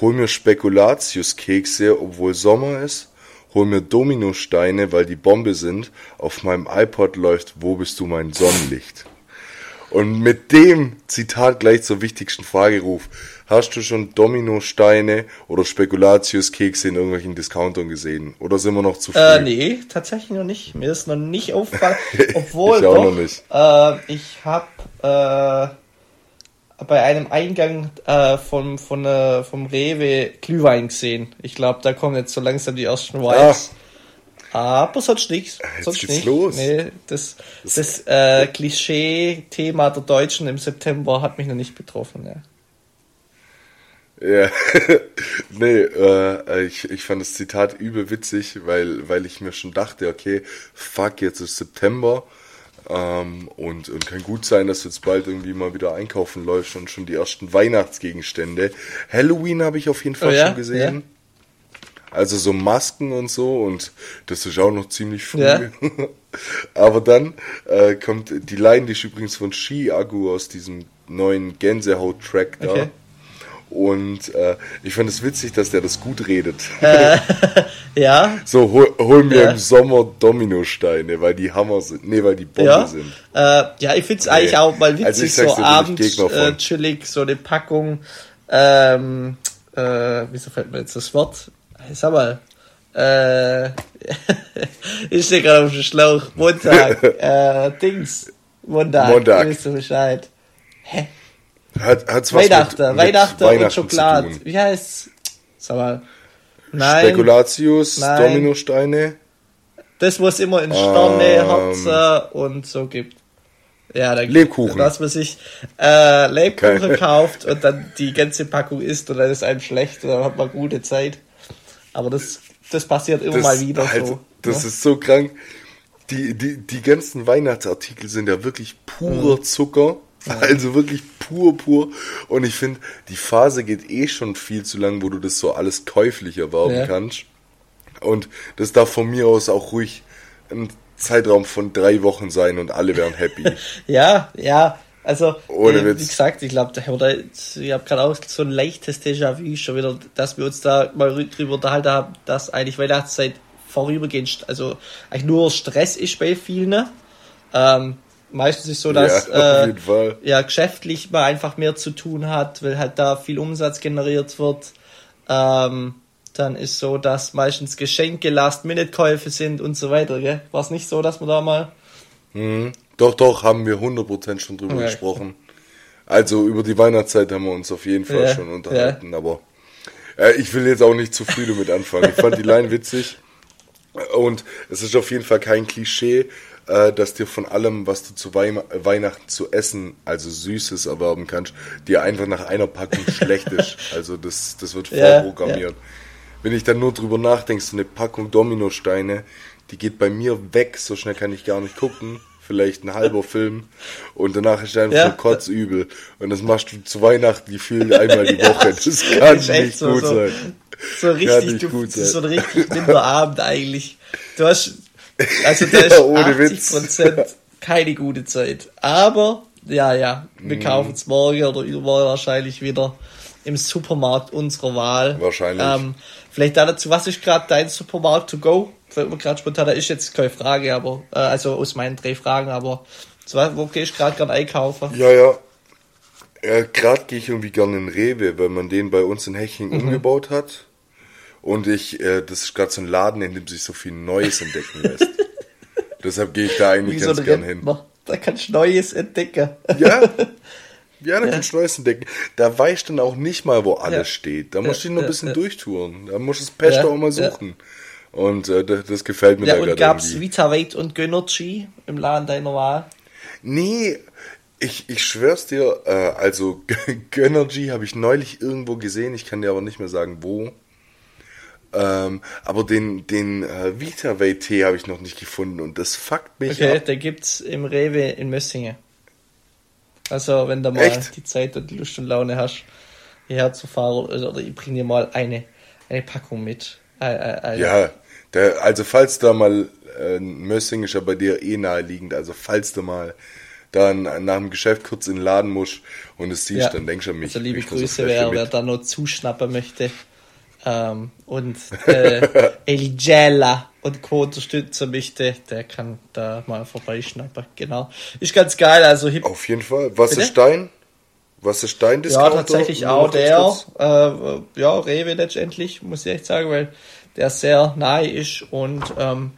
hol mir Spekulatius-Kekse, obwohl Sommer ist, hol mir Dominosteine, weil die Bombe sind, auf meinem iPod läuft Wo bist du mein Sonnenlicht? Und mit dem Zitat gleich zur wichtigsten Frageruf. Hast du schon Dominosteine oder Spekulatius-Kekse in irgendwelchen Discountern gesehen? Oder sind wir noch zu früh? Äh, nee, tatsächlich noch nicht. Mir ist noch nicht aufgefallen. Obwohl Ich auch doch, noch nicht. Äh, ich habe äh, bei einem Eingang äh, vom, von, äh, vom Rewe Glühwein gesehen. Ich glaube, da kommen jetzt so langsam die ersten Vibes. Aber sonst nichts. Jetzt Sonst geht's nicht. los. Nee, das das äh, Klischee-Thema der Deutschen im September hat mich noch nicht betroffen. Ja. Ja, nee, äh, ich, ich fand das Zitat übel witzig, weil, weil ich mir schon dachte, okay, fuck, jetzt ist September ähm, und, und kann gut sein, dass jetzt bald irgendwie mal wieder einkaufen läufst und schon die ersten Weihnachtsgegenstände. Halloween habe ich auf jeden Fall Oh ja? schon gesehen. Also so Masken und so und das ist auch noch ziemlich früh. Ja. Aber dann äh, kommt die Line, die ist übrigens von Ski-Agu aus diesem neuen Gänsehaut-Track da. Okay. Und äh, ich fand es witzig, dass der das gut redet. Ja, so, hol, hol mir Ja. im Sommer Dominosteine, weil die Hammer sind. Nee, weil die Bombe ja. sind. Äh, ja, ich find's eigentlich auch mal witzig, Also ich sag's so dir, abends äh, chillig, so eine Packung, ähm, äh, wieso fällt mir jetzt das Wort? Sag mal, äh, ich stehe gerade auf dem Schlauch, Montag, äh, Dings, Montag, Montag. du Bescheid. Hä? Hat, hat's was Weihnachten, mit, mit Weihnachten, und Schokolade. Wie heißt's? Sag mal. Nein, Spekulatius, Nein. Dominosteine. das, was immer in Sterne, Ähm. Herzen und so gibt. Ja, dann Lebkuchen. Dass man sich äh, Lebkuchen Keine. kauft und dann die ganze Packung isst und dann ist einem schlecht und dann hat man gute Zeit. Aber das, das passiert immer Das, mal wieder halt, so. das ne? ist so krank. Die, die, die ganzen Weihnachtsartikel sind ja wirklich purer Mhm. Zucker. Also wirklich pur, pur. Und ich finde, die Phase geht eh schon viel zu lang, wo du das so alles käuflich erwerben Ja. kannst. Und das darf von mir aus auch ruhig ein Zeitraum von drei Wochen sein und alle wären happy. Ja, ja. Also, Ohne äh, wie gesagt, ich glaube, oder ich habe gerade auch so ein leichtes Déjà-vu schon wieder, dass wir uns da mal rü- drüber unterhalten haben, dass eigentlich Weihnachtszeit vorübergehend, also eigentlich nur Stress ist bei vielen. Ähm, meistens ist so, dass ja, äh, ja, geschäftlich man einfach mehr zu tun hat, weil halt da viel Umsatz generiert wird. Ähm, dann ist so, dass meistens Geschenke, Last-Minute-Käufe sind und so weiter? War es nicht so, dass man da mal. Mhm. Doch, doch, haben wir 100% schon drüber Ja. gesprochen. Also über die Weihnachtszeit haben wir uns auf jeden Fall Ja, schon unterhalten, aber äh, ich will jetzt auch nicht zu früh damit anfangen. Ich fand die Line witzig und es ist auf jeden Fall kein Klischee, äh, dass dir von allem, was du zu Weim Weihnachten zu essen, also Süßes erwerben kannst, dir einfach nach einer Packung schlecht ist. Also das, das wird Ja, vorprogrammiert. Wenn ich dann nur drüber nachdenke, so eine Packung Dominosteine, die geht bei mir weg, so schnell kann ich gar nicht gucken. Vielleicht ein halber Film und danach ist einfach Ja. nur kotzübel. Und das machst du zu Weihnachten gefühlt einmal die Woche. Das kann nicht so, gut so. sein. So richtig, nicht du, gut das ist so sein. ein richtig Winterabend eigentlich. Du hast, also da ist Ja, ohne 80 Witz. Prozent keine gute Zeit. Aber, ja, ja, wir Mhm. kaufen es morgen oder übermorgen wahrscheinlich wieder im Supermarkt unserer Wahl. Wahrscheinlich. Ähm, vielleicht da dazu, was ist gerade dein Supermarkt to go? Fällt mir gerade spontan, da ist jetzt keine Frage, aber, äh, also aus meinen drei Fragen, aber, wo gehst du gerade gerade einkaufen? Ja, ja. ja Gerade gehe ich irgendwie gerne in Rewe, weil man den bei uns in Heching Mhm. umgebaut hat. Und ich, äh, das ist gerade so ein Laden, in dem sich so viel Neues entdecken lässt. Deshalb gehe ich da eigentlich Wie so ganz ein gern hin. Rentner. Da kannst du Neues entdecken. Ja, ja, da kannst du Neues entdecken. Da weißt du dann auch nicht mal, wo alles Ja. steht. Da musst du Ja, dich noch ein ja, bisschen ja. durchtouren. Da musst du das Ja, auch mal ja. suchen. Und äh, das, das gefällt mir Ja, da und gab's irgendwie. Vitaweit und Gönnergy im Laden deiner Wahl? Nee, ich, ich schwör's dir, äh, also Gönnergy habe ich neulich irgendwo gesehen, ich kann dir aber nicht mehr sagen, wo. Ähm, aber den, den äh, Vitaway-Tee habe ich noch nicht gefunden und das fuckt mich Okay, ab. der gibt's im Rewe in Mössingen. Also, wenn du mal Echt? die Zeit und Lust und Laune hast, hierher zu fahren, oder, oder ich bring dir mal eine, eine Packung mit. Äh, Ja, der, also falls da mal, äh, Mössing ist ja bei dir eh naheliegend, also falls du mal dann nach dem Geschäft kurz in den Laden musst und es siehst, Ja. dann denkst du an mich. Also liebe Grüße, eine wer, wer da noch zuschnappen möchte. Ähm, und äh, Eligella und Co. unterstützen möchte, der kann da mal vorbeischnappen. Genau. Ist ganz geil. Also Hip Auf jeden Fall. Was Bitte? ist Stein? Was ist Stein Ja, tatsächlich auch der, äh, ja, Rewe letztendlich, muss ich echt sagen, weil der sehr nahe ist und ähm,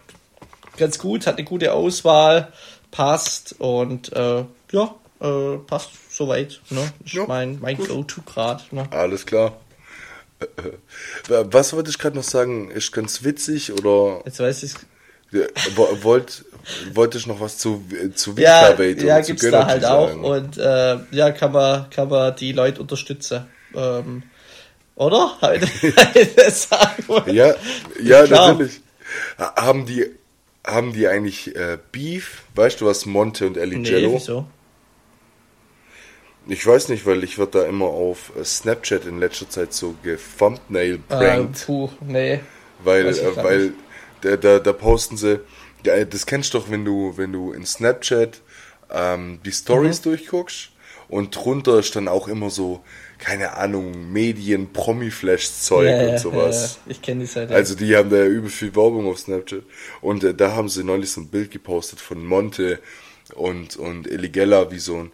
ganz gut, hat eine gute Auswahl, passt und äh, ja, äh, passt soweit. Ne? Ist Ja, mein, mein Go-To-Grad. Ne? Alles klar. Was wollte ich gerade noch sagen? Ist ganz witzig oder Jetzt weiß ich Ja, wo- wollt, wollte ich noch was zu, zu Ja, Winterweight ja oder zu gibt's da halt auch sagen? und äh, ja, kann man, kann man die Leute unterstützen. Ähm, oder? Das sagen wollen. Ja, ja, Klar. natürlich. Ha- Haben die, haben die eigentlich äh, Beef? Weißt du was, Monte und Ellie Nee, Jello? wieso? Ich weiß nicht, weil ich wird da immer auf äh, Snapchat in letzter Zeit so gethumbnail Äh, prankt, puh, nee. weil, äh, weil da, da, da posten sie, ja, das kennst du doch, wenn du, wenn du in Snapchat ähm, die Stories Mhm. durchguckst und drunter ist dann auch immer so, keine Ahnung, Medien, Promi-Flash-Zeug Ja, und ja, sowas. ja, ich kenne die Seite. Also die haben da ja übel viel Werbung auf Snapchat. Und äh, da haben sie neulich so ein Bild gepostet von Monte und, und Eligella, wie so ein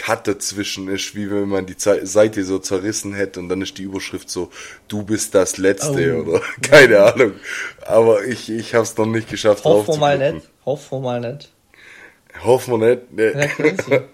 Cut dazwischen ist, wie wenn man die Seite so zerrissen hätte und dann ist die Überschrift so, du bist das Letzte Oh. oder keine Ahnung. Aber ich, ich habe es noch nicht geschafft Hoffen wir mal nicht. Hoffen wir mal nicht. Hoffen wir nicht. Ja, Ne. crazy.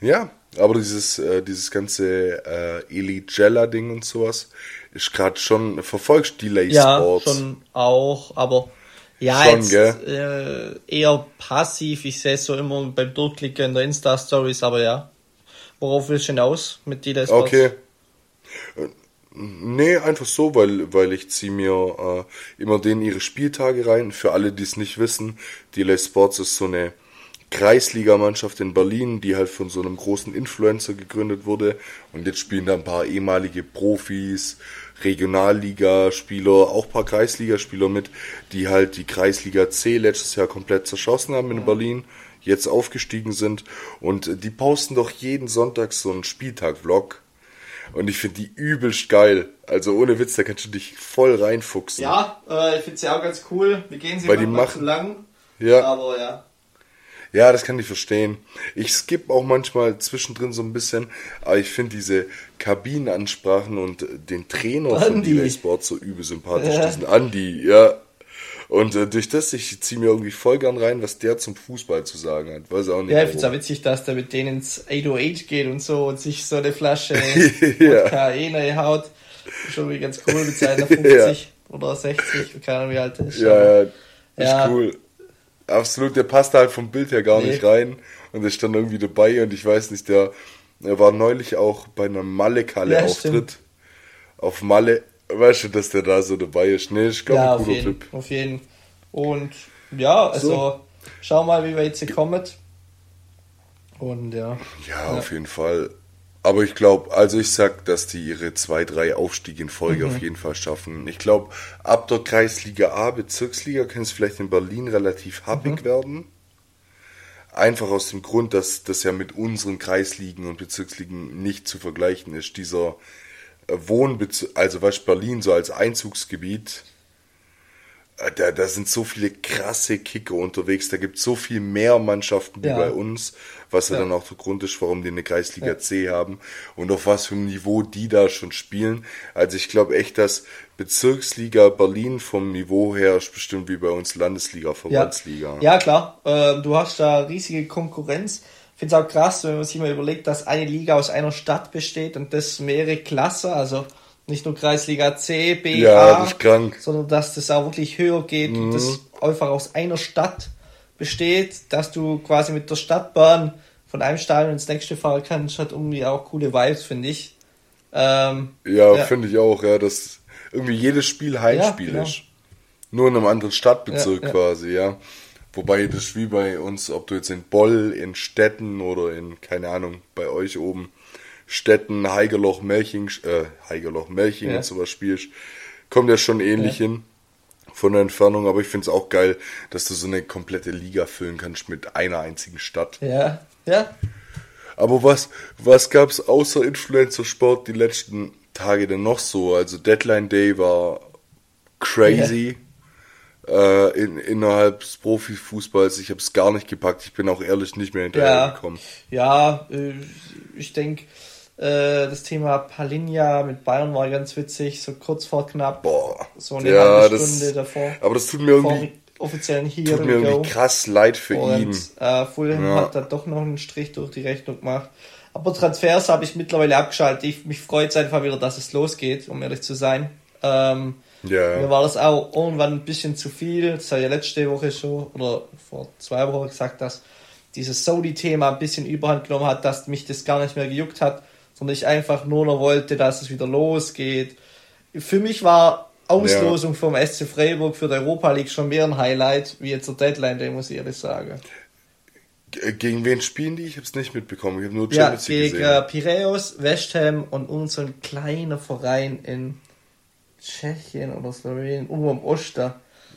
Ja, aber dieses, äh, dieses ganze äh, Eligella-Ding und sowas ist gerade schon, verfolgst Delay ja, Sports? schon auch, aber ja, Schon, jetzt gell? äh, eher passiv. Ich sehe es so immer beim Durchklicken in der Insta-Stories, aber ja. Worauf willst du hinaus mit Delay Sports? Okay. Äh, Nee, einfach so, weil, weil ich ziehe mir äh, immer denen ihre Spieltage rein. Für alle, die es nicht wissen, Delay Sports ist so eine Kreisligamannschaft in Berlin, die halt von so einem großen Influencer gegründet wurde. Und jetzt spielen da ein paar ehemalige Profis, Regionalligaspieler, auch ein paar Kreisligaspieler mit, die halt die Kreisliga C letztes Jahr komplett zerschossen haben in Berlin, jetzt aufgestiegen sind. Und die posten doch jeden Sonntag so einen Spieltag-Vlog. Und ich finde die übelst geil. Also ohne Witz, da kannst du dich voll reinfuchsen. Ja, äh, ich finde sie auch ganz cool. Wir gehen sie Weil die manchmal machen- zu lang. Ja. Aber ja. Ja, das kann ich verstehen. Ich skippe auch manchmal zwischendrin so ein bisschen, aber ich finde diese Kabinenansprachen und äh, den Trainer von Andi. Delay Sports so übel sympathisch. Ja. Diesen Andi, ja. Und äh, durch das, ich ziehe mir irgendwie voll gern rein, was der zum Fußball zu sagen hat. Weiß auch nicht. Ja, ich finde es witzig, dass der mit denen ins 808 geht und so und sich so eine Flasche Ja. Wodka eh haut. Schon irgendwie ganz cool mit seiner 50 oder 60, keine Ahnung wie alt ist. Ja, ja, ist Ja. cool. Absolut, der passt halt vom Bild her gar Nee. nicht rein. Und ist dann irgendwie dabei und ich weiß nicht, der, er war neulich auch bei einem Ja, Malle-Kalle-Auftritt. stimmt. auf Malle. Weißt du, dass der da so dabei ist? Nee, ich glaube, ja, ein auf cooler jeden, Typ. auf jeden. Und ja, also So. schau mal, wie wir jetzt kommen. Und ja. Ja, auf jeden Fall. Aber ich glaube, also ich sag, dass die ihre zwei, drei Aufstiege in Folge Mhm. auf jeden Fall schaffen. Ich glaube, ab der Kreisliga A, Bezirksliga, können es vielleicht in Berlin relativ happig Mhm. werden. Einfach aus dem Grund, dass das ja mit unseren Kreisligen und Bezirksligen nicht zu vergleichen ist. Dieser äh, Wohnbezirk, also was Berlin so als Einzugsgebiet, da, da sind so viele krasse Kicker unterwegs, da gibt es so viel mehr Mannschaften wie Ja. bei uns, was ja, Ja. dann auch der Grund ist, warum die eine Kreisliga Ja. C haben und auf was für einem Niveau die da schon spielen. Also ich glaube echt, dass Bezirksliga Berlin vom Niveau her ist bestimmt wie bei uns Landesliga, Verbandsliga. ja klar. Ähm, du hast da riesige Konkurrenz. Ich finde es auch krass, wenn man sich mal überlegt, dass eine Liga aus einer Stadt besteht und das mehrere Klassen, also nicht nur Kreisliga C, B, Ja, A, das sondern dass das auch wirklich höher geht und Mhm. das einfach aus einer Stadt besteht, dass du quasi mit der Stadtbahn von einem Stadion ins nächste fahren kannst, hat irgendwie auch coole Vibes, finde ich. Ähm, Ja, Ja. finde ich auch, ja, dass irgendwie jedes Spiel Heimspiel Ja, genau. ist. Nur in einem anderen Stadtbezirk Ja, quasi, ja. Wobei das wie bei uns, ob du jetzt in Boll, in Stetten oder in, keine Ahnung, bei euch oben, Stetten, Heigerloch, Melching, äh, Heigerloch, Melching Ja. und sowas spielst, kommt ja schon ähnlich Ja. hin. von der Entfernung, aber ich finde es auch geil, dass du so eine komplette Liga füllen kannst mit einer einzigen Stadt. Ja, ja. Aber was, was gab's außer Influencer-Sport die letzten Tage denn noch so? Also Deadline Day war crazy äh, in, innerhalb des Profifußballs. Ich habe es gar nicht gepackt. Ich bin auch ehrlich nicht mehr hinterhergekommen. Ja, ja äh, ich denke, äh, das Thema Palinja mit Bayern war ganz witzig, so kurz vor knapp. Boah. So eine Ja, halbe das- Stunde davor. Aber das tut mir irgendwie, offiziellen Hearing tut mir irgendwie krass leid für ihn. Und äh, Fulham Ja. hat da doch noch einen Strich durch die Rechnung gemacht. Aber Transfers habe ich mittlerweile abgeschaltet. Ich, mich freut es einfach wieder, dass es losgeht, um ehrlich zu sein. Ähm, Ja. Mir war das auch irgendwann ein bisschen zu viel. Das habe ich ja letzte Woche schon, oder vor zwei Wochen gesagt, dass dieses Saudi-Thema ein bisschen überhand genommen hat, dass mich das gar nicht mehr gejuckt hat, sondern ich einfach nur noch wollte, dass es wieder losgeht. Für mich war Auslosung vom SC Freiburg für die Europa League schon mehr ein Highlight, wie jetzt der Deadline Day, muss ich ehrlich sagen. G- Gegen wen spielen die? Ich habe es nicht mitbekommen. Ich habe nur Ja, Champions League gegen gesehen. äh, Piraeus, West Ham und ein kleiner Verein in Tschechien oder Slowenien, irgendwo im Osten.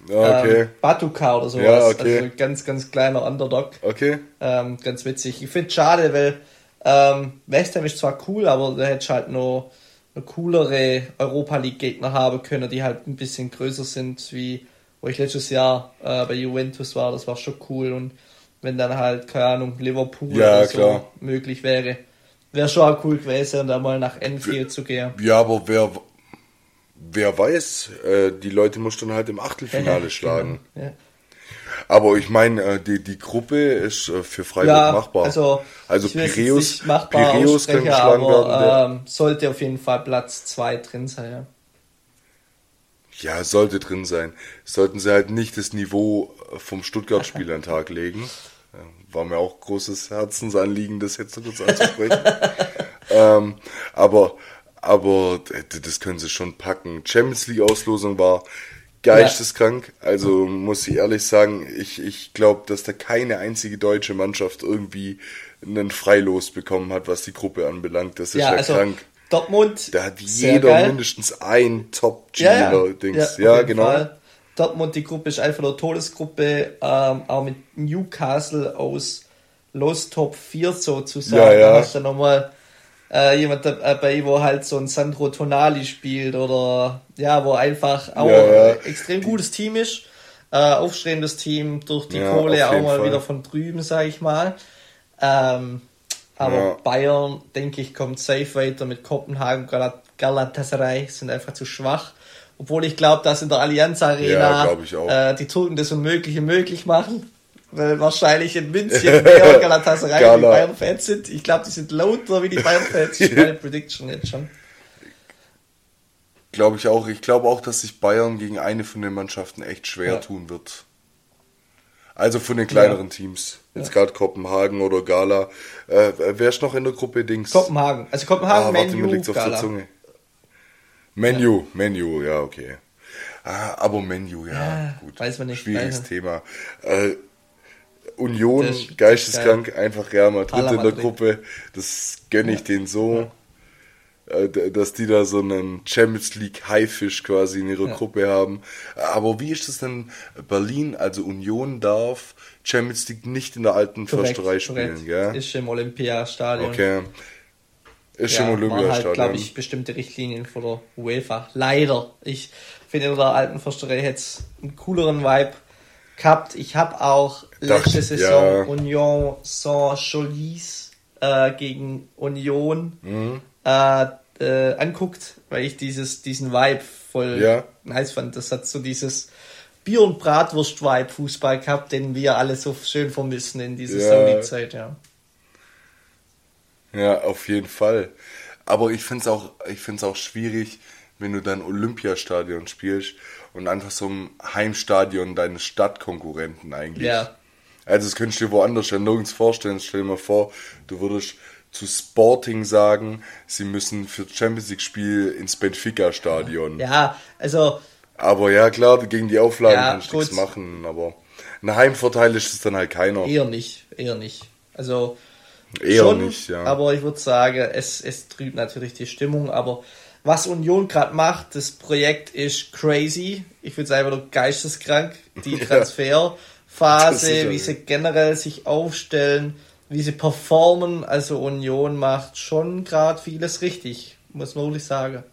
Ah, okay. Ähm, Batuka oder sowas. Ja, okay. Also ganz, ganz kleiner Underdog. Okay. Ähm, ganz witzig. Ich finde es schade, weil ähm, West Ham ist zwar cool, aber da hätte halt noch, noch coolere Europa League Gegner haben können, die halt ein bisschen größer sind, wie wo ich letztes Jahr äh, bei Juventus war. Das war schon cool. Und wenn dann halt, keine Ahnung, Liverpool Ja, oder so klar. möglich wäre, wäre schon auch cool gewesen, da mal nach Enfield zu gehen. Ja, aber wer, wer weiß, äh, die Leute muss dann halt im Achtelfinale schlagen. Ja. Aber ich meine, äh, die, die Gruppe ist äh, für Freiburg Ja, machbar. also, also Piräus, machbar Piräus kann geschlagen werden. ähm, sollte auf jeden Fall Platz 2 drin sein. Ja. Ja, sollte drin sein. Sollten sie halt nicht das Niveau vom Stuttgart-Spiel an den Tag legen. War mir auch großes Herzensanliegen, das jetzt so kurz anzusprechen. ähm, aber, aber das können sie schon packen. Champions League-Auslosung war geisteskrank. Also muss ich ehrlich sagen, ich, ich glaube, dass da keine einzige deutsche Mannschaft irgendwie einen Freilos bekommen hat, was die Gruppe anbelangt. Das ist ja, Ja, also krank. Dortmund. Da hat jeder geil. mindestens ein top ja, ja. Auf Ja, jeden genau. Fall. Dortmund, die Gruppe ist einfach eine Todesgruppe, ähm, auch mit Newcastle aus Los Top 4 sozusagen. Ja, ja. Da hast du nochmal äh, jemand dabei, wo halt so ein Sandro Tonali spielt oder ja, wo einfach auch Ja, ja. ein extrem gutes Team ist. Äh, aufstrebendes Team durch die Ja, Kohle auch mal Fall. wieder von drüben, sag ich mal. Ähm, aber. Bayern, denke ich, kommt safe weiter mit Kopenhagen, Galat Galatasaray sind einfach zu schwach. Obwohl ich glaube, dass in der Allianz Arena äh, die Turken das Unmögliche möglich machen. Weil wahrscheinlich in München mehr Galatasaray Gala. wie Bayern-Fans sind. Ich glaube, die sind lauter wie die Bayern-Fans. Das ist meine Prediction jetzt schon. Glaube ich auch. Ich glaube auch, dass sich Bayern gegen eine von den Mannschaften echt schwer Ja. tun wird. Also von den kleineren Ja. Teams. Jetzt gerade Kopenhagen oder Gala. Äh, wer ist noch in der Gruppe Dings? Kopenhagen. Also Kopenhagen, ah, warte, Menu, mir liegt's auf der Gala. Zunge. Menu, Menu, ja, okay. Ah, aber Menu, ja, Ja, gut. weiß man nicht, Schwieriges Thema. Äh, Union, geisteskrank, einfach Real Madrid Hala in der Madrid. Gruppe. Das gönne ich denen so. Äh, d- Dass die da so einen Champions League Haifisch quasi in ihrer Ja. Gruppe haben. Aber wie ist das denn? Berlin, also Union darf Champions League nicht in der alten Korrekt, Försterei spielen, korrekt. gell? Ist im Olympiastadion. Okay. Ist ja, im halt, Olympiastadion. glaube ich, bestimmte Richtlinien von der UEFA. Leider. Ich finde, in der alten Försterei hätte es einen cooleren Vibe gehabt. Ich habe auch letzte Saison ja. Union Saint-Cholis äh, gegen Union Mhm. äh, äh, anguckt, weil ich dieses, diesen Vibe voll Ja. nice fand. Das hat so dieses Bier- und Bratwurst-Vibe Fußball gehabt, den wir alle so schön vermissen in dieser Ja. Saudi-Zeit, ja. Ja, auf jeden Fall. Aber ich finde es auch, ich find's auch schwierig, wenn du dann Olympiastadion spielst und einfach so im Heimstadion deines Stadtkonkurrenten eigentlich. Ja. Also das könntest du dir woanders ja nirgends vorstellen. Stell dir mal vor, du würdest zu Sporting sagen, sie müssen für Champions League Spiel ins Benfica Stadion. Ja, also Aber ja klar, gegen die Auflagen Ja, kannst du nichts machen, aber ein Heimvorteil ist es dann halt keiner. Eher nicht, eher nicht. Also Eher schon, nicht, ja. aber ich würde sagen, es, es trübt natürlich die Stimmung, aber was Union gerade macht, das Projekt ist crazy. Ich es einfach nur geisteskrank. Die Transferphase, ja, wie sie generell sich aufstellen, wie sie performen. Also Union macht schon gerade vieles richtig, muss man wirklich sagen.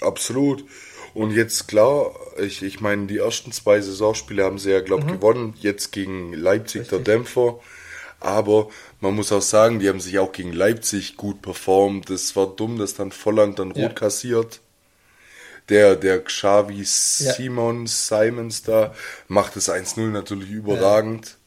Absolut. Und jetzt klar, ich, ich meine, die ersten zwei Saisonspiele haben sie ja, glaube ich, mhm. gewonnen. Jetzt gegen Leipzig Richtig. der Dämpfer. Aber man muss auch sagen, die haben sich auch gegen Leipzig gut performt. Es war dumm, dass dann Volland dann ja. rot kassiert. Der, der Xavi ja. Simon Simons da macht das 1-0 natürlich überragend.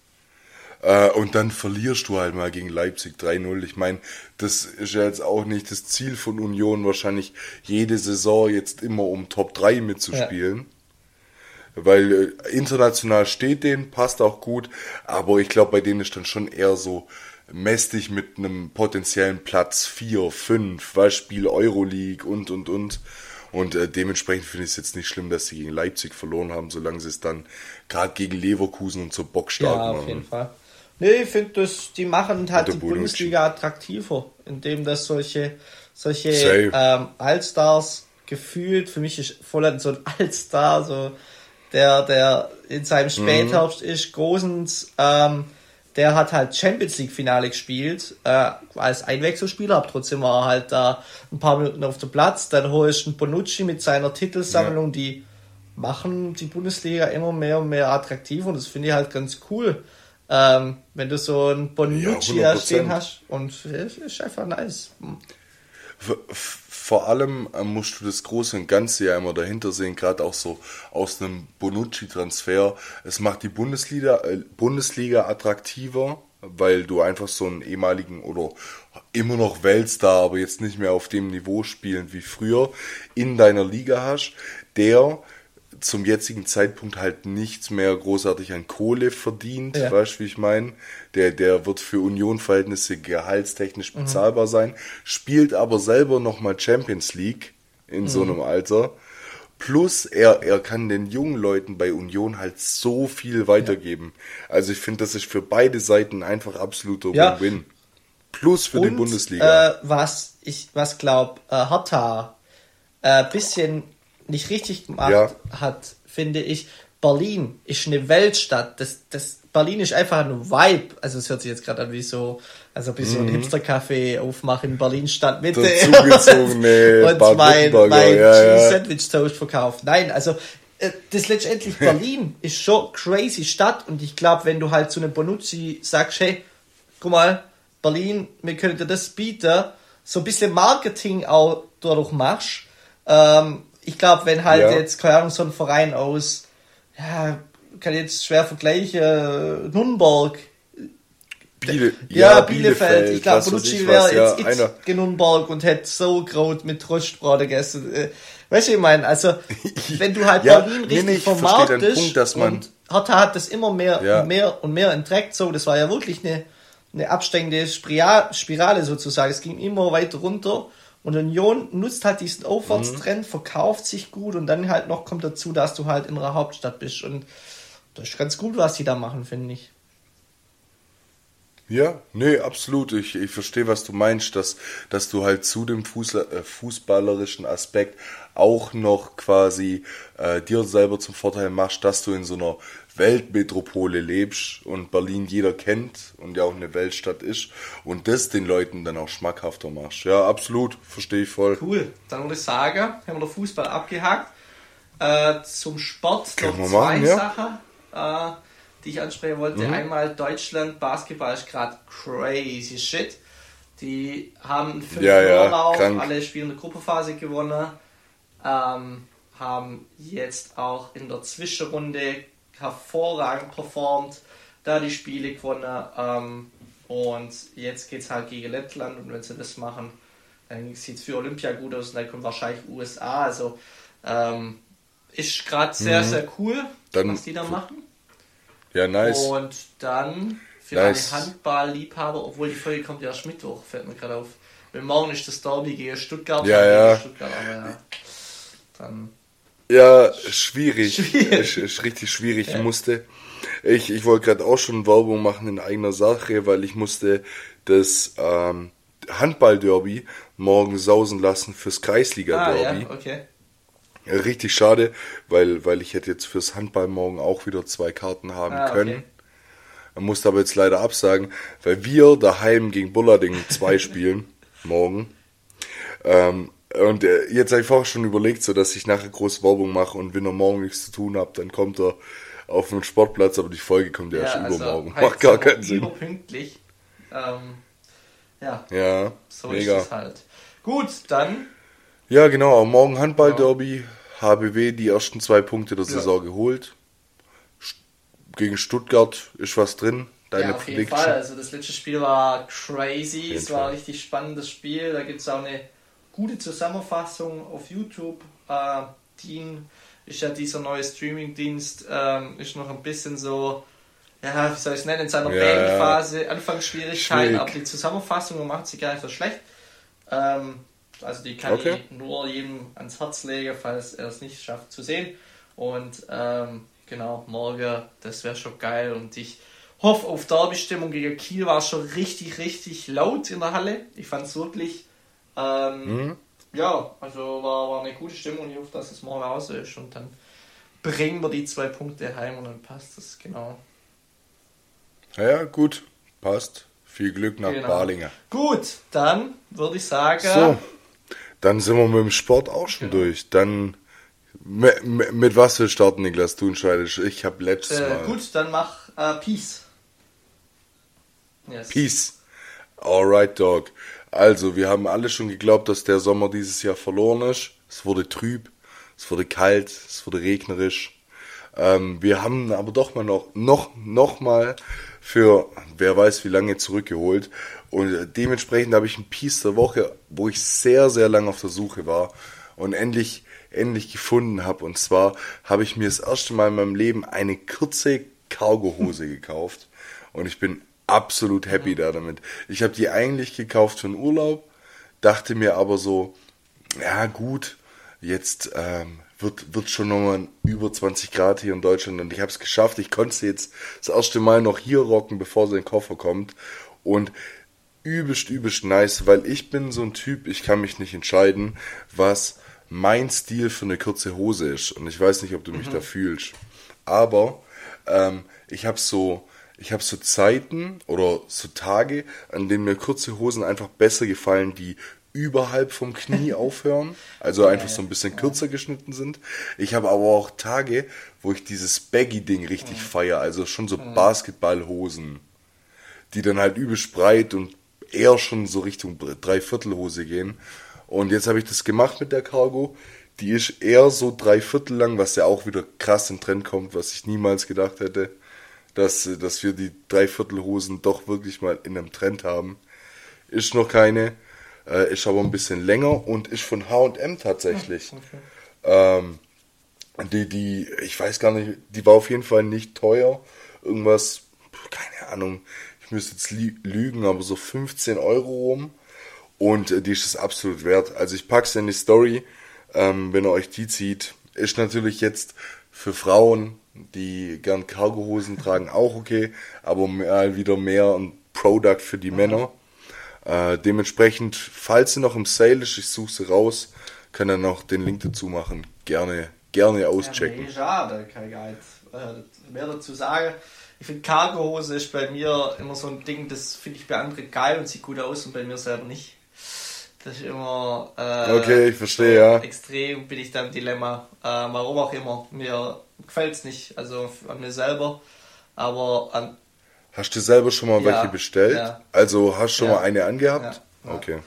Ja. Äh, und dann verlierst du halt mal gegen Leipzig 3-0. Ich meine, das ist ja jetzt auch nicht das Ziel von Union, wahrscheinlich jede Saison jetzt immer um Top 3 mitzuspielen weil äh, international steht denen, passt auch gut, aber ich glaube, bei denen ist dann schon eher so mästig mit einem potenziellen Platz 4, 5, weil Spiel Euroleague und und und. Und äh, dementsprechend finde ich es jetzt nicht schlimm, dass sie gegen Leipzig verloren haben, solange sie es dann gerade gegen Leverkusen und so bockstark machen. Ja, auf jeden Fall. Nee, ich finde, das, die machen halt die Bundesliga attraktiver, indem das solche, solche ähm, Allstars gefühlt, für mich ist Volland so ein Allstar, so der, der in seinem mhm. Spätherbst mhm. ist, Gosens, ähm, der hat halt Champions League Finale gespielt, äh, als Einwechselspieler, aber trotzdem war er halt da ein paar Minuten auf dem Platz. Dann holst du einen Bonucci mit seiner Titelsammlung, ja. die machen die Bundesliga immer mehr und mehr attraktiv und das finde ich halt ganz cool. Ähm, wenn du so einen Bonucci ja, stehen hast und es ist einfach nice vor allem äh, musst du das große und ganze ja immer dahinter sehen, gerade auch so aus einem Bonucci-Transfer. Es macht die Bundesliga, äh, Bundesliga attraktiver, weil du einfach so einen ehemaligen oder immer noch Weltstar, aber jetzt nicht mehr auf dem Niveau spielen wie früher, in deiner Liga hast, der zum jetzigen Zeitpunkt halt nichts mehr großartig an Kohle verdient, ja. weißt du, wie ich meine? Der, der wird für Union-Verhältnisse gehaltstechnisch mhm. bezahlbar mhm. sein, spielt aber selber nochmal Champions League in mhm. so einem Alter. Plus er, er kann den jungen Leuten bei Union halt so viel weitergeben. Ja. Also ich finde, das ist für beide Seiten einfach absoluter ja. Win-Win. Plus für Und, die Bundesliga. Äh, was ich was glaub, äh, Hertha äh, bisschen nicht richtig gemacht ja. hat, finde ich. Berlin ist eine Weltstadt. Das, das, Berlin ist einfach ein Vibe. Also es hört sich jetzt gerade an wie so, also ein bisschen mhm. Hipster-Café aufmachen in Berlin Stadtmitte. Zugezogene und mein, mein ja, ja. Sandwich-Toast verkauft. Nein, also äh, das letztendlich Berlin ist schon crazy Stadt und ich glaube, wenn du halt zu einem Bonucci sagst, hey, guck mal, Berlin, wir können dir das bieten, so ein bisschen Marketing auch dadurch machst, ähm, ich glaube, wenn halt ja. jetzt, keine Ahnung, so ein Verein aus, ja, kann jetzt schwer vergleichen, äh, Nürnberg, Biele, ja, ja, Bielefeld. Bielefeld. Ich glaube, Bonucci wäre ja, jetzt einer. in Nürnberg und hätte so Kraut mit Rostbrot gegessen. Äh, weißt du, ich meine, also, wenn du halt ja, Berlin richtig nee, vermarktest Punkt, dass man und Hertha hat das immer mehr ja. und mehr und mehr entdeckt, so, das war ja wirklich eine, eine absteigende Spirale sozusagen. Es ging immer weiter runter und Union nutzt halt diesen Aufwärtstrend, mhm. verkauft sich gut und dann halt noch kommt dazu, dass du halt in einer Hauptstadt bist. Und das ist ganz gut, was die da machen, finde ich. Ja, nee, absolut. Ich, ich verstehe, was du meinst, dass, dass du halt zu dem Fuß, äh, fußballerischen Aspekt auch noch quasi äh, dir selber zum Vorteil machst, dass du in so einer Weltmetropole lebst und Berlin jeder kennt und ja auch eine Weltstadt ist und das den Leuten dann auch schmackhafter machst. Ja, absolut, verstehe ich voll. Cool, dann würde ich sagen, haben wir den Fußball abgehakt. Äh, zum Sport Können noch zwei machen, Sachen, ja? äh, die ich ansprechen wollte. Mhm. Einmal Deutschland, Basketball ist gerade crazy shit. Die haben fünf ja, ja, alle Spiele in der Gruppenphase gewonnen, ähm, haben jetzt auch in der Zwischenrunde hervorragend performt, da die Spiele gewonnen. Ähm, und jetzt geht es halt gegen Lettland und wenn sie das machen, dann sieht es für Olympia gut aus und dann kommt wahrscheinlich USA. Also ähm, ist gerade sehr, mhm. sehr cool, dann, was die da machen. Ja, nice. Und dann für nice. alle Handball-Liebhaber, obwohl die Folge kommt ja erst Mittwoch, fällt mir gerade auf. Weil morgen ist das Derby gegen Stuttgart. Ja, ja. Stuttgart, aber ja. Dann ja, schwierig. schwierig. Ist richtig schwierig. Ja. Ich musste, ich, ich wollte gerade auch schon Werbung machen in eigener Sache, weil ich musste das, ähm, Handball-Derby morgen sausen lassen fürs Kreisliga-Derby. Ah, ja, okay. Richtig schade, weil, weil ich hätte jetzt fürs Handball morgen auch wieder zwei Karten haben Ah, okay. können. Musste aber jetzt leider absagen, weil wir daheim gegen Bullarding 2 spielen morgen. Ähm, und äh, jetzt habe ich vorher schon überlegt, so dass ich nachher große Werbung mache und wenn er morgen nichts zu tun habt, dann kommt er auf den Sportplatz, aber die Folge kommt ja, erst übermorgen. halt Macht gar so keinen Sinn. überpünktlich. Ähm, ja, Ja, so mega. ist es halt. Gut, dann Ja, genau, auch morgen Handball-Derby. HBW die ersten zwei Punkte der Ja. Saison geholt. St- Gegen Stuttgart ist was drin. Deine ja, auf jeden? Fall. Also das letzte Spiel war crazy. Es war ein richtig spannendes Spiel. Da gibt es auch eine gute Zusammenfassung auf YouTube. Äh, Dean ist ja dieser neue Streamingdienst, ähm, ist noch ein bisschen so, ja, wie soll ich es nennen, in seiner Ja, Bandphase, Anfangsschwierigkeiten, Schwierig. aber die Zusammenfassung macht sie gar nicht so schlecht. Ähm, also die kann Okay. ich nur jedem ans Herz legen, falls er es nicht schafft zu sehen. Und ähm, genau, morgen, das wäre schon geil. Und ich hoffe auf Derby-Stimmung gegen Kiel war schon richtig, richtig laut in der Halle. Ich fand es wirklich, ähm, Mhm. ja, also war, war eine gute Stimmung. Ich hoffe, dass es morgen raus ist. Und dann bringen wir die zwei Punkte heim und dann passt das genau. Ja, gut. Passt. Viel Glück nach Genau. Balingen. Gut, dann würde ich sagen, So, dann sind wir mit dem Sport auch schon Genau. durch. Dann mit, mit, mit was wir starten, Niklas? Du entscheidest. Ich habe letztes äh, Mal. gut, dann mach äh, Peace. Yes. Peace. Alright, Dog. Also, wir haben alle schon geglaubt, dass der Sommer dieses Jahr verloren ist. Es wurde trüb, es wurde kalt, es wurde regnerisch. Ähm, wir haben aber doch mal noch, noch, noch mal für wer weiß wie lange zurückgeholt. Und äh, dementsprechend habe ich ein Piece der Woche, wo ich sehr, sehr lange auf der Suche war und endlich, endlich gefunden habe. Und zwar habe ich mir das erste Mal in meinem Leben eine kurze Cargo-Hose gekauft. Und ich bin absolut happy da damit. Ich habe die eigentlich gekauft für den Urlaub, dachte mir aber so, ja gut, jetzt ähm, wird, wird schon nochmal über 20 Grad hier in Deutschland und ich habe es geschafft. Ich konnte sie jetzt das erste Mal noch hier rocken, bevor sie in den Koffer kommt. Und übelst, übelst nice, weil ich bin so ein Typ, ich kann mich nicht entscheiden, was mein Stil für eine kurze Hose ist. Und ich weiß nicht, ob du mich da fühlst. Aber ähm, ich habe so, ich habe so Zeiten oder so Tage, an denen mir kurze Hosen einfach besser gefallen, die überhalb vom Knie aufhören, also einfach so ein bisschen kürzer geschnitten sind. Ich habe aber auch Tage, wo ich dieses Baggy-Ding richtig feier, also schon so Basketballhosen, die dann halt übelst breit und eher schon so Richtung Dreiviertelhose gehen. Und jetzt habe ich das gemacht mit der Cargo. Die ist eher so dreiviertel lang, was ja auch wieder krass in Trend kommt, was ich niemals gedacht hätte, dass, dass wir die Dreiviertelhosen doch wirklich mal in einem Trend haben. Ist noch keine, äh, ist aber ein bisschen länger und ist von H&M tatsächlich. Ähm, die, die, ich weiß gar nicht, die war auf jeden Fall nicht teuer. Irgendwas, keine Ahnung, ich müsste jetzt lügen, aber so 15 Euro rum. Und äh, die ist es absolut wert. Also ich pack's in die Story, ähm, wenn ihr euch die zieht. Ist natürlich jetzt für Frauen, die gern Cargohosen tragen, auch okay, aber mal wieder mehr ein Product für die Männer. Äh, dementsprechend, falls sie noch im Sale ist, ich suche sie raus, kann dann noch den Link dazu machen. Gerne, gerne auschecken. Ja, schade, kann ich gar nicht äh, mehr dazu sagen. Ich finde Cargohose ist bei mir immer so ein Ding, das finde ich bei anderen geil und sieht gut aus und bei mir selber nicht. Das ist immer äh, Okay, ich verstehe, so ja. extrem bin ich da im Dilemma. Äh, warum auch immer. Mir gefällt es nicht, also an mir selber. Aber an, Hast du selber schon mal Ja, welche bestellt? ja. Also hast du schon Ja. mal eine angehabt? Okay.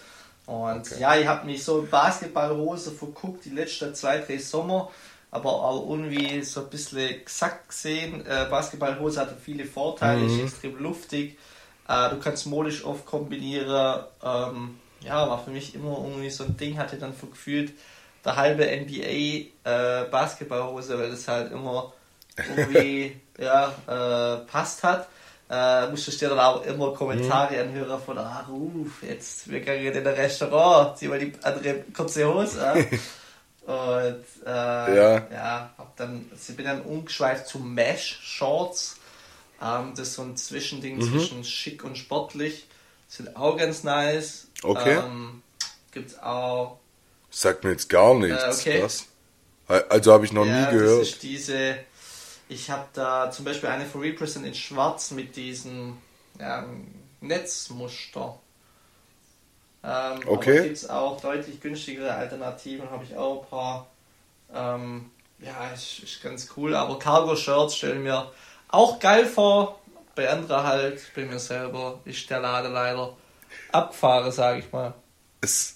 Und ja, ich habe mich so in Basketballhose verguckt, die letzten zwei, drei Sommer, aber auch irgendwie so ein bisschen gesagt gesehen. Äh, Basketballhose hat viele Vorteile, ist extrem luftig. Äh, du kannst modisch oft kombinieren. Ähm, ja, war für mich immer irgendwie so ein Ding, hatte dann so gefühlt der halbe NBA äh, Basketballhose, weil das halt immer irgendwie ja, äh, passt hat. Äh, musstest dir dann auch immer Kommentare anhören von, ah, ruf, jetzt, wir gehen in ein Restaurant, zieh mal die andere kurze Hose an. Und äh, Ja. ja, hab dann, also ich bin dann umgeschweift zu Mesh Shorts. Ähm, das ist so ein Zwischending zwischen schick und sportlich. Sind auch ganz nice. Okay. Ähm, gibt's auch. Sagt mir jetzt gar nichts. Äh, okay. Krass. Also habe ich noch ja, nie gehört. Das ist diese. Ich habe da zum Beispiel eine for Represent in Schwarz mit diesem ja, Netzmuster. Ähm, Okay. Gibt es auch deutlich günstigere Alternativen, habe ich auch ein paar. Ähm, ja, ist, ist ganz cool. Aber Cargo-Shirts stellen mir auch geil vor. Bei anderen halt, bei mir selber ist der Laden leider abgefahren, sage ich mal. es,